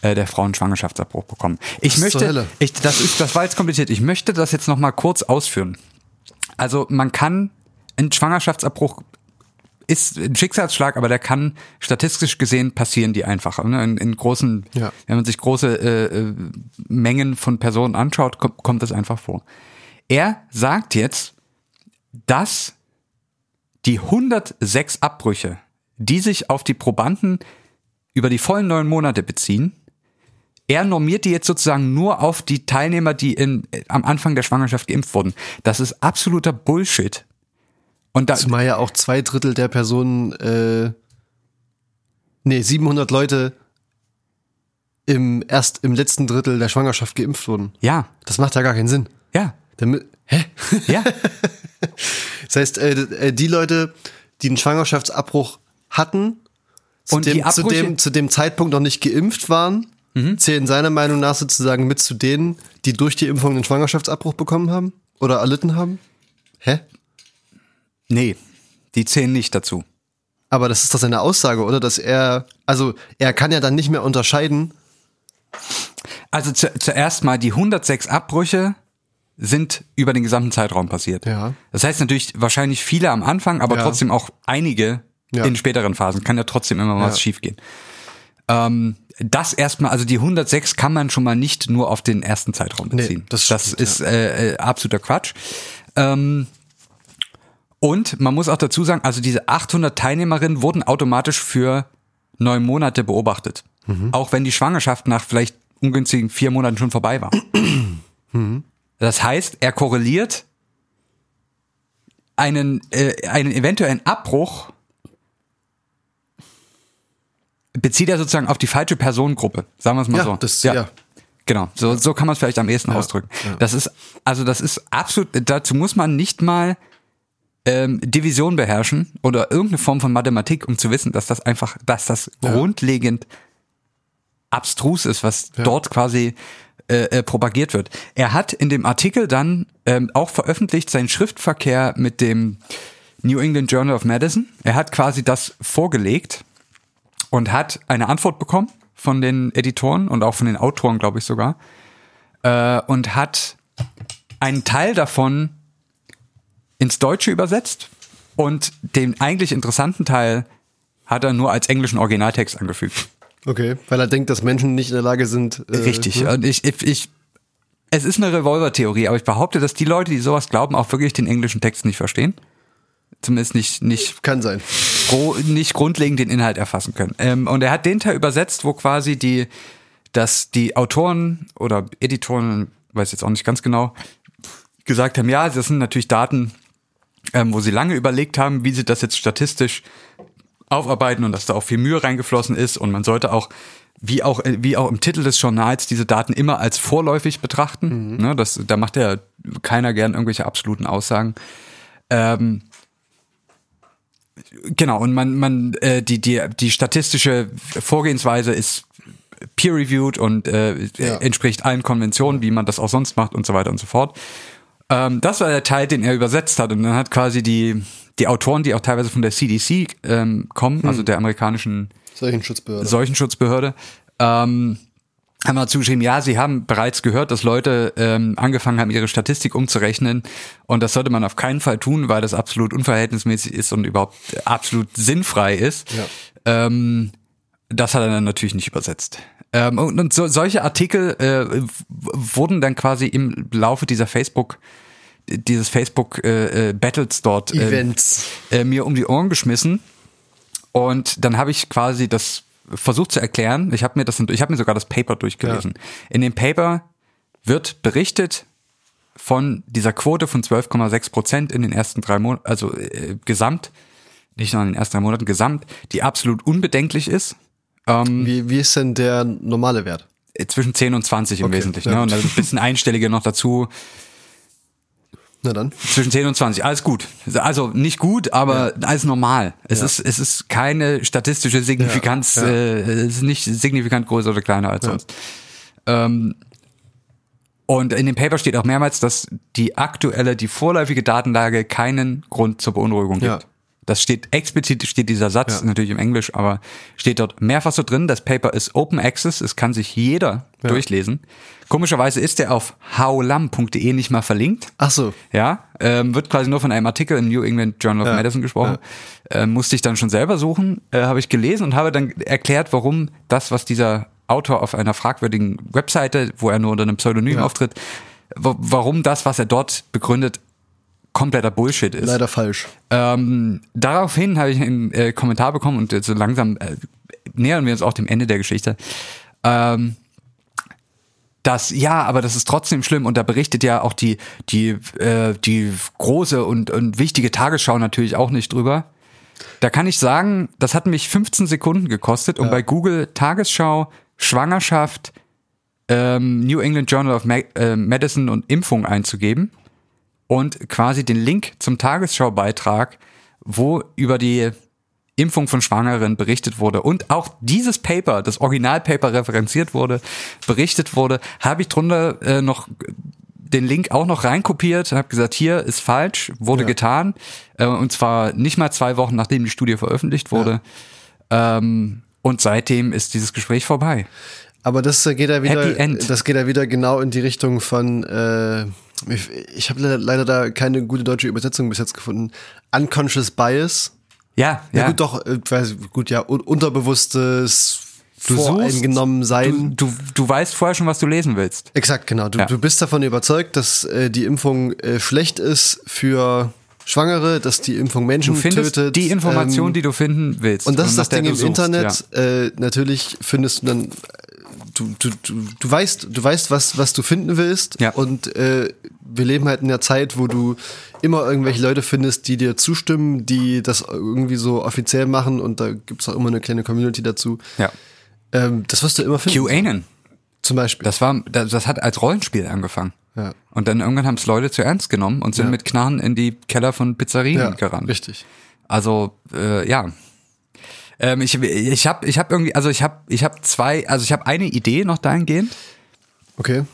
A: äh, der Frauen Schwangerschaftsabbruch bekommen. Ich das möchte, ich, das ist, das war jetzt kompliziert. Ich möchte das jetzt noch mal kurz ausführen. Also man kann einen Schwangerschaftsabbruch ist ein Schicksalsschlag, aber der kann statistisch gesehen passieren, die einfach. Ne? In, in großen, ja. wenn man sich große äh, äh, Mengen von Personen anschaut, kommt, kommt das einfach vor. Er sagt jetzt, dass die 106 Abbrüche, die sich auf die Probanden über die vollen neun Monate beziehen, er normiert die jetzt sozusagen nur auf die Teilnehmer, die in, am Anfang der Schwangerschaft geimpft wurden. Das ist absoluter Bullshit.
B: Und da, Zumal ja auch zwei Drittel der Personen, äh, nee, 700 Leute im erst im letzten Drittel der Schwangerschaft geimpft wurden.
A: Ja.
B: Das macht ja gar keinen Sinn.
A: Ja.
B: Damit, hä? Ja. das heißt, äh, äh, die Leute, die einen Schwangerschaftsabbruch hatten, zu, und dem, zu, dem, zu dem Zeitpunkt noch nicht geimpft waren, mhm. zählen seiner Meinung nach sozusagen mit zu denen, die durch die Impfung einen Schwangerschaftsabbruch bekommen haben oder erlitten haben? Hä?
A: Nee, die zählen nicht dazu.
B: Aber das ist doch seine Aussage, oder? Dass er, also er kann ja dann nicht mehr unterscheiden.
A: Also zu, zuerst mal die 106 Abbrüche sind über den gesamten Zeitraum passiert.
B: Ja.
A: Das heißt natürlich wahrscheinlich viele am Anfang, aber ja. trotzdem auch einige ja. in späteren Phasen. Kann ja trotzdem immer was ja. schiefgehen. Ähm, das erstmal, also die 106 kann man schon mal nicht nur auf den ersten Zeitraum beziehen. Nee, das, stimmt, das ist äh, äh, absoluter Quatsch. Ähm, und man muss auch dazu sagen, also diese 800 Teilnehmerinnen wurden automatisch für neun Monate beobachtet. Mhm. Auch wenn die Schwangerschaft nach vielleicht ungünstigen vier Monaten schon vorbei war. Mhm. Das heißt, er korreliert einen, äh, einen eventuellen Abbruch bezieht er sozusagen auf die falsche Personengruppe. Sagen wir es mal
B: ja,
A: so.
B: Das, ja. ja.
A: Genau, so, so kann man es vielleicht am ehesten ja, ausdrücken. Das ist, also das ist absolut, dazu muss man nicht mal ähm, Division beherrschen oder irgendeine Form von Mathematik, um zu wissen, dass das einfach, dass das ja. grundlegend abstrus ist, was ja. dort quasi äh, äh, propagiert wird. Er hat in dem Artikel dann ähm, auch veröffentlicht seinen Schriftverkehr mit dem New England Journal of Medicine. Er hat quasi das vorgelegt und hat eine Antwort bekommen von den Editoren und auch von den Autoren, glaube ich sogar, äh, und hat einen Teil davon ins Deutsche übersetzt und den eigentlich interessanten Teil hat er nur als englischen Originaltext angefügt.
B: Okay, weil er denkt, dass Menschen nicht in der Lage sind.
A: Äh, Richtig. Ne? Und ich, ich, ich, es ist eine Revolver-Theorie, aber ich behaupte, dass die Leute, die sowas glauben, auch wirklich den englischen Text nicht verstehen. Zumindest nicht, nicht.
B: Kann sein.
A: Nicht grundlegend den Inhalt erfassen können. Ähm, und er hat den Teil übersetzt, wo quasi die, dass die Autoren oder Editoren, weiß jetzt auch nicht ganz genau, gesagt haben, ja, das sind natürlich Daten, ähm, wo sie lange überlegt haben, wie sie das jetzt statistisch aufarbeiten und dass da auch viel Mühe reingeflossen ist und man sollte auch wie auch wie auch im Titel des Journals diese Daten immer als vorläufig betrachten. Mhm. Ne, das, da macht ja keiner gern irgendwelche absoluten Aussagen. Ähm, genau und man man äh, die die die statistische Vorgehensweise ist peer-reviewed und äh, ja. entspricht allen Konventionen, wie man das auch sonst macht und so weiter und so fort. Ähm, das war der Teil, den er übersetzt hat und dann hat quasi die die Autoren, die auch teilweise von der CDC ähm, kommen, hm. also der amerikanischen
B: Seuchenschutzbehörde,
A: Seuchenschutzbehörde ähm, haben wir zugeschrieben, ja, sie haben bereits gehört, dass Leute ähm, angefangen haben, ihre Statistik umzurechnen. Und das sollte man auf keinen Fall tun, weil das absolut unverhältnismäßig ist und überhaupt absolut sinnfrei ist. Ja. Ähm, das hat er dann natürlich nicht übersetzt. Ähm, und, und so, solche Artikel äh, wurden dann quasi im Laufe dieser Facebook dieses Facebook äh, äh, Battles dort
B: äh, Events
A: äh, mir um die Ohren geschmissen und dann habe ich quasi das versucht zu erklären. Ich habe mir das ich habe mir sogar das Paper durchgelesen. Ja. In dem Paper wird berichtet von dieser Quote von 12,6 Prozent in den ersten drei Monaten, also äh, gesamt, nicht nur in den ersten drei Monaten, gesamt, die absolut unbedenklich ist.
B: Ähm, wie, wie ist denn der normale Wert?
A: Zwischen 10 und 20 im okay, Wesentlichen. Ne? Und dann ein bisschen Einstellige noch dazu.
B: Na dann.
A: Zwischen 10 und 20, alles gut. Also nicht gut, aber ja. alles normal. Es ja. ist es ist keine statistische Signifikanz, ja. Äh, es ist nicht signifikant größer oder kleiner als sonst. Ähm, und in dem Paper steht auch mehrmals, dass die aktuelle, die vorläufige Datenlage keinen Grund zur Beunruhigung gibt. Das steht explizit, steht dieser Satz, ja. natürlich im Englisch, aber steht dort mehrfach so drin. Das Paper ist Open Access, es kann sich jeder ja. durchlesen. Komischerweise ist der auf howlam.de nicht mal verlinkt.
B: Ach so.
A: Ja, ähm, wird quasi nur von einem Artikel im New England Journal of ja. Medicine gesprochen. Äh, musste ich dann schon selber suchen, äh, habe ich gelesen und habe dann erklärt, warum das, was dieser Autor auf einer fragwürdigen Webseite, wo er nur unter einem Pseudonym auftritt, warum das, was er dort begründet, kompletter Bullshit ist.
B: Leider falsch.
A: Ähm, daraufhin habe ich einen äh, Kommentar bekommen und jetzt so langsam äh, nähern wir uns auch dem Ende der Geschichte. Ähm, das ja, aber das ist trotzdem schlimm und da berichtet ja auch die die äh, die große und und wichtige Tagesschau natürlich auch nicht drüber. Da kann ich sagen, das hat mich 15 Sekunden gekostet, um ja. bei Google Tagesschau Schwangerschaft ähm, New England Journal of Me äh, Medicine und Impfung einzugeben und quasi den Link zum Tagesschaubeitrag, wo über die Impfung von Schwangeren berichtet wurde und auch dieses Paper, das Originalpaper referenziert wurde, berichtet wurde, habe ich drunter äh, noch den Link auch noch reinkopiert, habe gesagt, hier ist falsch, wurde ja. getan äh, und zwar nicht mal zwei Wochen nachdem die Studie veröffentlicht wurde. Ja. Ähm, und seitdem ist dieses Gespräch vorbei.
B: Aber das geht ja wieder, das geht ja wieder genau in die Richtung von äh ich, ich habe leider da keine gute deutsche Übersetzung bis jetzt gefunden. Unconscious Bias.
A: Ja, ja.
B: ja gut, doch, äh, weiß, gut, ja, unterbewusstes du voreingenommen sein.
A: Du, du, du weißt vorher schon, was du lesen willst.
B: Exakt, genau. Du, ja. du bist davon überzeugt, dass äh, die Impfung äh, schlecht ist für Schwangere, dass die Impfung Menschen du findest tötet.
A: Die Information, ähm, die du finden willst.
B: Und das und ist das Ding im suchst, Internet. Ja. Äh, natürlich findest du dann du, du, du, du weißt, du weißt, was, was du finden willst.
A: Ja.
B: Und äh, wir leben halt in der Zeit, wo du immer irgendwelche Leute findest, die dir zustimmen, die das irgendwie so offiziell machen und da gibt's auch immer eine kleine Community dazu.
A: Ja.
B: Ähm, das wirst du immer finden.
A: QAnon.
B: Zum Beispiel.
A: Das war, das, das hat als Rollenspiel angefangen.
B: Ja.
A: Und dann irgendwann haben es Leute zu ernst genommen und sind ja. mit Knarren in die Keller von Pizzerien ja, gerannt.
B: Richtig.
A: Also, äh, ja, ähm, ich ich habe ich hab irgendwie, also ich habe ich hab zwei, also ich habe eine Idee noch dahingehend.
B: Okay.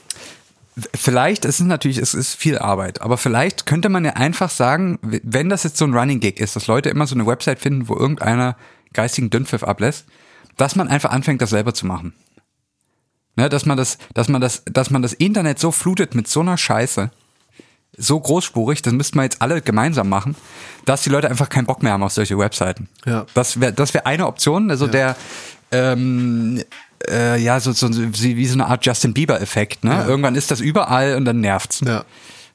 A: Vielleicht, es ist natürlich, es ist viel Arbeit, aber vielleicht könnte man ja einfach sagen, wenn das jetzt so ein Running Gig ist, dass Leute immer so eine Website finden, wo irgendeiner geistigen Dünnpfiff ablässt, dass man einfach anfängt, das selber zu machen. Ne, dass man das, dass man das, dass man das Internet so flutet mit so einer Scheiße, so großspurig, das müssten wir jetzt alle gemeinsam machen, dass die Leute einfach keinen Bock mehr haben auf solche Webseiten.
B: Ja.
A: Das wäre das wär eine Option. Also ja. der ähm, äh, ja, so, so wie so eine Art Justin Bieber-Effekt, ne? Ja. Irgendwann ist das überall und dann nervt's.
B: Ja.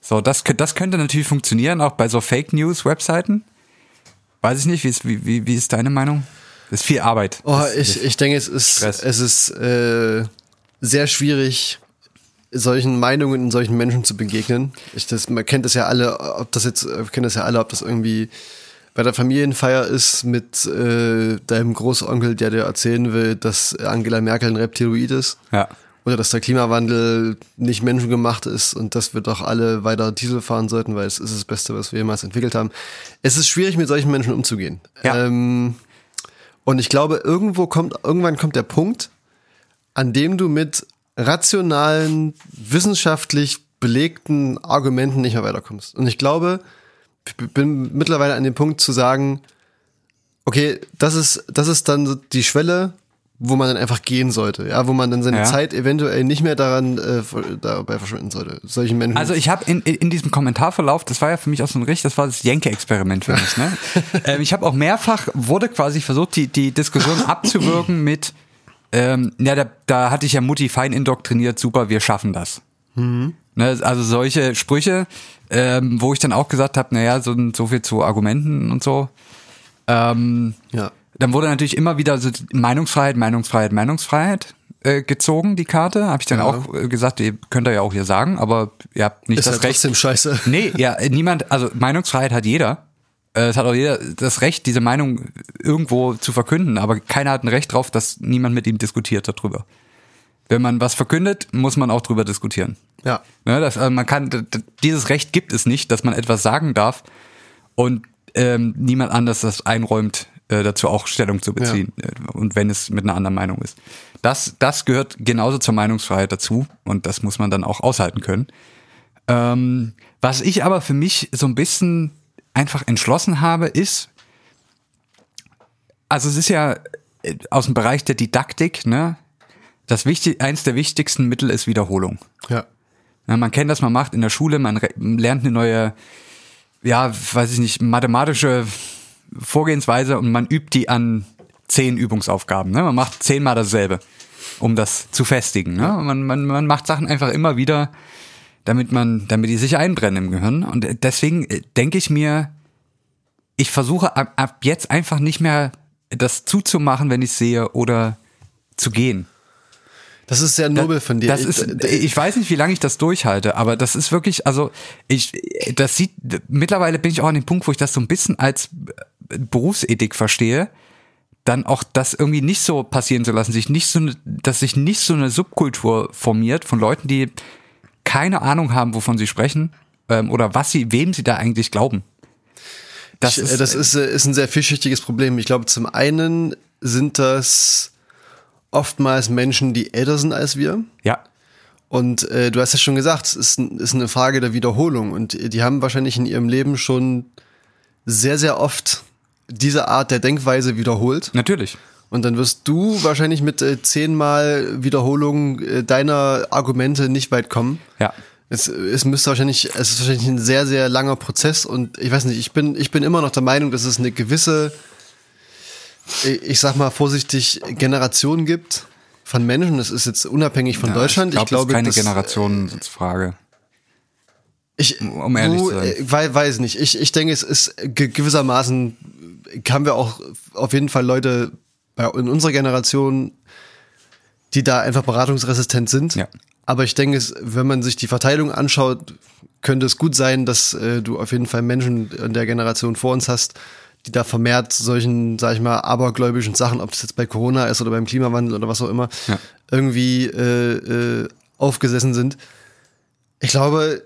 A: So, das, das könnte natürlich funktionieren, auch bei so Fake News-Webseiten. Weiß ich nicht, wie ist, wie, wie, wie ist deine Meinung? Das ist viel Arbeit.
B: Oh, ich, ich denke, es ist, Stress. es ist äh, sehr schwierig, solchen Meinungen und solchen Menschen zu begegnen. Ich, das, man kennt das ja alle, ob das jetzt, kennt das ja alle, ob das irgendwie bei der Familienfeier ist mit äh, deinem Großonkel, der dir erzählen will, dass Angela Merkel ein Reptiloid ist.
A: Ja.
B: Oder dass der Klimawandel nicht menschengemacht ist und dass wir doch alle weiter Diesel fahren sollten, weil es ist das Beste, was wir jemals entwickelt haben. Es ist schwierig, mit solchen Menschen umzugehen.
A: Ja.
B: Ähm, und ich glaube, irgendwo kommt, irgendwann kommt der Punkt, an dem du mit rationalen, wissenschaftlich belegten Argumenten nicht mehr weiterkommst. Und ich glaube, ich bin mittlerweile an dem Punkt zu sagen, okay, das ist, das ist dann die Schwelle, wo man dann einfach gehen sollte, ja, wo man dann seine
A: Ja.
B: Zeit eventuell nicht mehr daran äh, dabei verschwenden sollte. Solchen Menschen.
A: Also ich habe in, in, in diesem Kommentarverlauf, das war ja für mich auch so ein richtig, das war das Jenke-Experiment für mich. Ne? ähm, ich habe auch mehrfach, wurde quasi versucht, die, die Diskussion abzuwürgen mit, ähm, ja, da, da hatte ich ja Mutti fein indoktriniert, super, wir schaffen das. Ne, also solche Sprüche, ähm, wo ich dann auch gesagt habe, naja, so, so viel zu Argumenten und so. Ähm,
B: ja.
A: dann wurde natürlich immer wieder so Meinungsfreiheit, Meinungsfreiheit, Meinungsfreiheit äh, gezogen, die Karte. Habe ich dann
B: Ja.
A: auch äh, gesagt, ihr könnt ihr ja auch hier sagen, aber ihr habt nicht
B: Ist
A: das
B: halt
A: Recht.
B: trotzdem scheiße.
A: Nee, ja, niemand, also Meinungsfreiheit hat jeder. Äh, Es hat auch jeder das Recht, diese Meinung irgendwo zu verkünden, aber keiner hat ein Recht drauf, dass niemand mit ihm diskutiert darüber. Wenn man was verkündet, muss man auch drüber diskutieren.
B: Ja.
A: Ne, das, also man kann, dieses Recht gibt es nicht, dass man etwas sagen darf und ähm, niemand anders das einräumt, äh, dazu auch Stellung zu beziehen. Äh, Und wenn es mit einer anderen Meinung ist. Das, das gehört genauso zur Meinungsfreiheit dazu und das muss man dann auch aushalten können. Ähm, was ich aber für mich so ein bisschen einfach entschlossen habe, ist, also es ist ja äh, aus dem Bereich der Didaktik, ne? Das wichtig, eins der wichtigsten Mittel ist Wiederholung.
B: Ja.
A: Ja, man kennt das, man macht in der Schule, man lernt eine neue, ja, weiß ich nicht, mathematische Vorgehensweise und man übt die an zehn Übungsaufgaben. Ne? Man macht zehnmal dasselbe, um das zu festigen. Ne? Man, man, man macht Sachen einfach immer wieder, damit man, damit die sich einbrennen im Gehirn. Und deswegen äh, denke ich mir, ich versuche ab, ab jetzt einfach nicht mehr das zuzumachen, wenn ich sehe, oder zu gehen.
B: Das ist sehr nobel von dir.
A: Das ist, ich weiß nicht, wie lange ich das durchhalte, aber das ist wirklich, also ich, das sieht, mittlerweile bin ich auch an dem Punkt, wo ich das so ein bisschen als Berufsethik verstehe, dann auch das irgendwie nicht so passieren zu lassen, sich nicht so, dass sich nicht so eine Subkultur formiert von Leuten, die keine Ahnung haben, wovon sie sprechen ähm, oder was sie, wem sie da eigentlich glauben.
B: Das, ich, ist, das ist, äh, ist ein sehr vielschichtiges Problem. Ich glaube, zum einen sind das oftmals Menschen, die älter sind als wir.
A: Ja.
B: Und äh, du hast ja schon gesagt, es ist, ist eine Frage der Wiederholung. Und die haben wahrscheinlich in ihrem Leben schon sehr, sehr oft diese Art der Denkweise wiederholt.
A: Natürlich.
B: Und dann wirst du wahrscheinlich mit äh, zehnmal Wiederholung äh, deiner Argumente nicht weit kommen.
A: Ja.
B: Es, es müsste wahrscheinlich, es ist wahrscheinlich ein sehr, sehr langer Prozess und ich weiß nicht, ich bin, ich bin immer noch der Meinung, dass es eine gewisse, ich sag mal vorsichtig, Generation gibt von Menschen. Das ist jetzt unabhängig von
A: ja,
B: Deutschland.
A: Ich, glaub,
B: ich glaube,
A: das ist keine
B: das,
A: Generationsfrage.
B: Ich,
A: um ehrlich
B: du,
A: zu sein.
B: Weiß, weiß nicht. Ich, ich denke, es ist gewissermaßen, haben wir auch auf jeden Fall Leute bei, in unserer Generation, die da einfach beratungsresistent sind.
A: Ja.
B: Aber ich denke, es, wenn man sich die Verteilung anschaut, könnte es gut sein, dass äh, du auf jeden Fall Menschen in der Generation vor uns hast, die da vermehrt solchen, sag ich mal, abergläubischen Sachen, ob das jetzt bei Corona ist oder beim Klimawandel oder was auch immer,
A: ja.
B: irgendwie äh, äh, aufgesessen sind. Ich glaube,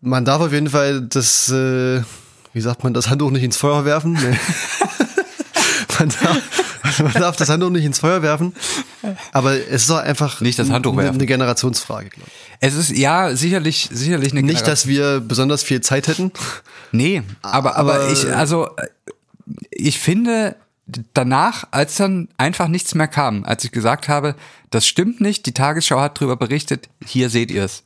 B: man darf auf jeden Fall das, äh, wie sagt man, das Handtuch nicht ins Feuer werfen. Nee. Man, darf, man darf das Handtuch nicht ins Feuer werfen. Aber es ist auch einfach
A: nicht das Handtuch werfen.
B: eine Generationsfrage, glaube ich.
A: Es ist ja sicherlich, sicherlich eine
B: Nicht, dass wir besonders viel Zeit hätten.
A: Nee, aber, aber, aber ich, also, ich finde, danach, als dann einfach nichts mehr kam, als ich gesagt habe, das stimmt nicht, die Tagesschau hat darüber berichtet, hier seht ihr es.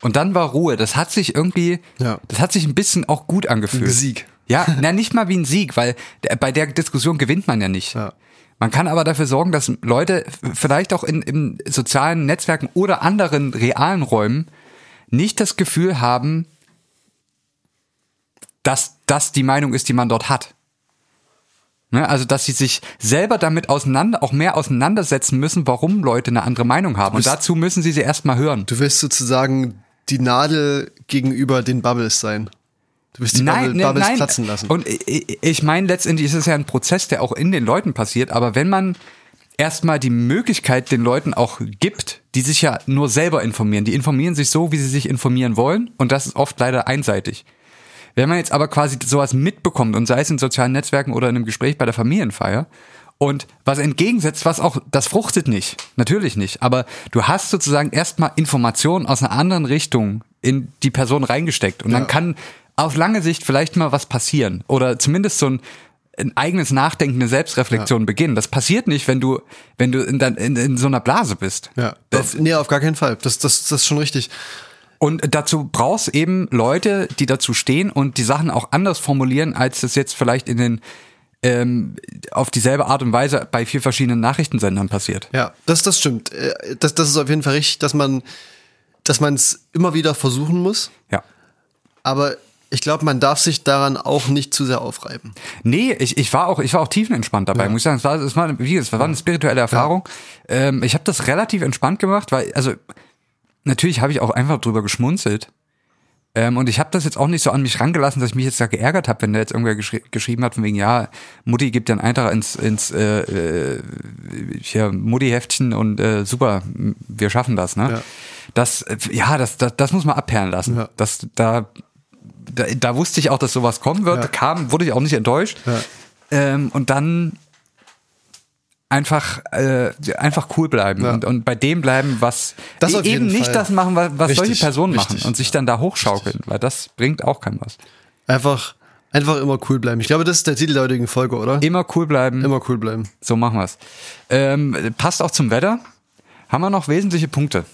A: Und dann war Ruhe. Das hat sich irgendwie,
B: ja.
A: das hat sich ein bisschen auch gut angefühlt.
B: Sieg.
A: Ja, na, nicht mal wie ein Sieg, weil bei der Diskussion gewinnt man ja nicht.
B: Ja.
A: Man kann aber dafür sorgen, dass Leute vielleicht auch in, in sozialen Netzwerken oder anderen realen Räumen nicht das Gefühl haben, dass das die Meinung ist, die man dort hat. Ne, also, dass sie sich selber damit auseinander, auch mehr auseinandersetzen müssen, warum Leute eine andere Meinung haben. Und dazu müssen sie sie erstmal hören.
B: Du wirst sozusagen die Nadel gegenüber den Bubbles sein. Du wirst die Bubble,
A: ne,
B: Bubbles platzen lassen.
A: Und ich, ich meine, letztendlich ist es ja ein Prozess, der auch in den Leuten passiert, aber wenn man erstmal die Möglichkeit den Leuten auch gibt, die sich ja nur selber informieren, die informieren sich so, wie sie sich informieren wollen und das ist oft leider einseitig. Wenn man jetzt aber quasi sowas mitbekommt und sei es in sozialen Netzwerken oder in einem Gespräch bei der Familienfeier und was entgegensetzt, was auch, das fruchtet nicht, natürlich nicht, aber du hast sozusagen erstmal Informationen aus einer anderen Richtung in die Person reingesteckt und
B: Ja.
A: dann kann auf lange Sicht vielleicht mal was passieren oder zumindest so ein ein eigenes Nachdenken, eine Selbstreflexion beginnen. Das passiert nicht, wenn du, wenn du in, in, in so einer Blase bist.
B: ja,
A: Das,
B: auf, nee, auf gar keinen Fall. Das, das, das ist schon richtig.
A: und dazu brauchst eben Leute, die dazu stehen und die Sachen auch anders formulieren, als es jetzt vielleicht in den ähm, auf dieselbe Art und Weise bei vier verschiedenen Nachrichtensendern passiert.
B: Ja, das, das stimmt. Äh, Das, das ist auf jeden Fall richtig, dass man, dass man es immer wieder versuchen muss.
A: Ja.
B: Aber ich glaube, man darf sich daran auch nicht zu sehr aufreiben.
A: Nee, ich, ich war auch, ich war auch tiefenentspannt dabei, muss ich sagen. Es war, es war, wie es war eine spirituelle Erfahrung. Ähm, ich habe das relativ entspannt gemacht, weil, also natürlich habe ich auch einfach drüber geschmunzelt. Ähm, und ich habe das jetzt auch nicht so an mich rangelassen, dass ich mich jetzt da geärgert habe, wenn da jetzt irgendwer geschri geschrieben hat, von wegen, ja, Mutti gibt den Eintrag ins, ins äh, äh, hier Mutti-Heftchen und äh, super, wir schaffen das, ne?
B: Ja.
A: Das, äh, ja, das, das, das muss man abperlen lassen.
B: Ja.
A: Das, da, da, da wusste ich auch, dass sowas kommen wird.
B: Ja.
A: Kam, wurde ich auch nicht enttäuscht.
B: Ja.
A: Ähm, und dann einfach äh, einfach cool bleiben
B: Ja.
A: und, und bei dem bleiben, was
B: Das auf
A: eben nicht
B: Fall.
A: das machen, was, was solche
B: Richtig,
A: Personen machen
B: richtig.
A: und sich dann da hochschaukeln, weil das bringt auch keinem was.
B: Einfach, einfach immer cool bleiben. Ich glaube, das ist der Titel der heutigen Folge, oder?
A: Immer cool bleiben,
B: Immer cool bleiben.
A: so machen wir's. Ähm, passt auch zum Wetter. Haben wir noch wesentliche Punkte?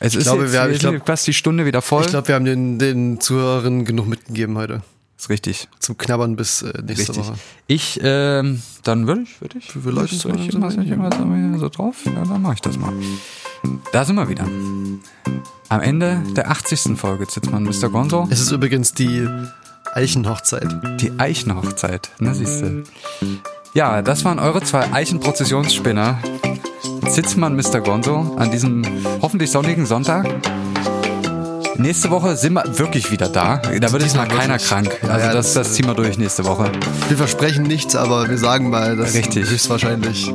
A: Es ist
B: glaube,
A: jetzt
B: wir haben- ich glaub-
A: fast die Stunde wieder voll.
B: Ich glaube, wir haben den, den Zuhörerinnen genug mitgegeben heute.
A: ist richtig.
B: Zum Knabbern bis äh, nächste
A: Richtig.
B: Woche.
A: Ich, ähm, dann würde ich, würde ich,
B: Wir läuten
A: soll ich
B: so
A: immer, ich immer so, so drauf? Ja, dann mache ich das mal. Da sind wir wieder. Am Ende der 80. Folge Zitzmann Mr. Gonzo.
B: Es ist übrigens die Eichenhochzeit.
A: Die Eichenhochzeit, ne, siehst du. Ja, das waren eure zwei Eichenprozessionsspinner. Zitzmann Mr. Gonzo an diesem hoffentlich sonnigen Sonntag. Nächste Woche sind wir wirklich wieder da. Da wird jetzt mal keiner krank. Also
B: Ja,
A: das,
B: das-
A: das ziehen wir durch nächste Woche.
B: Wir versprechen nichts, aber wir sagen mal, dass
A: Richtig.
B: höchstwahrscheinlich.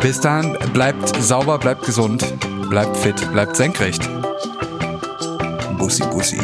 A: Bis dann, bleibt sauber, bleibt gesund, bleibt fit, bleibt senkrecht. Bussi, Bussi.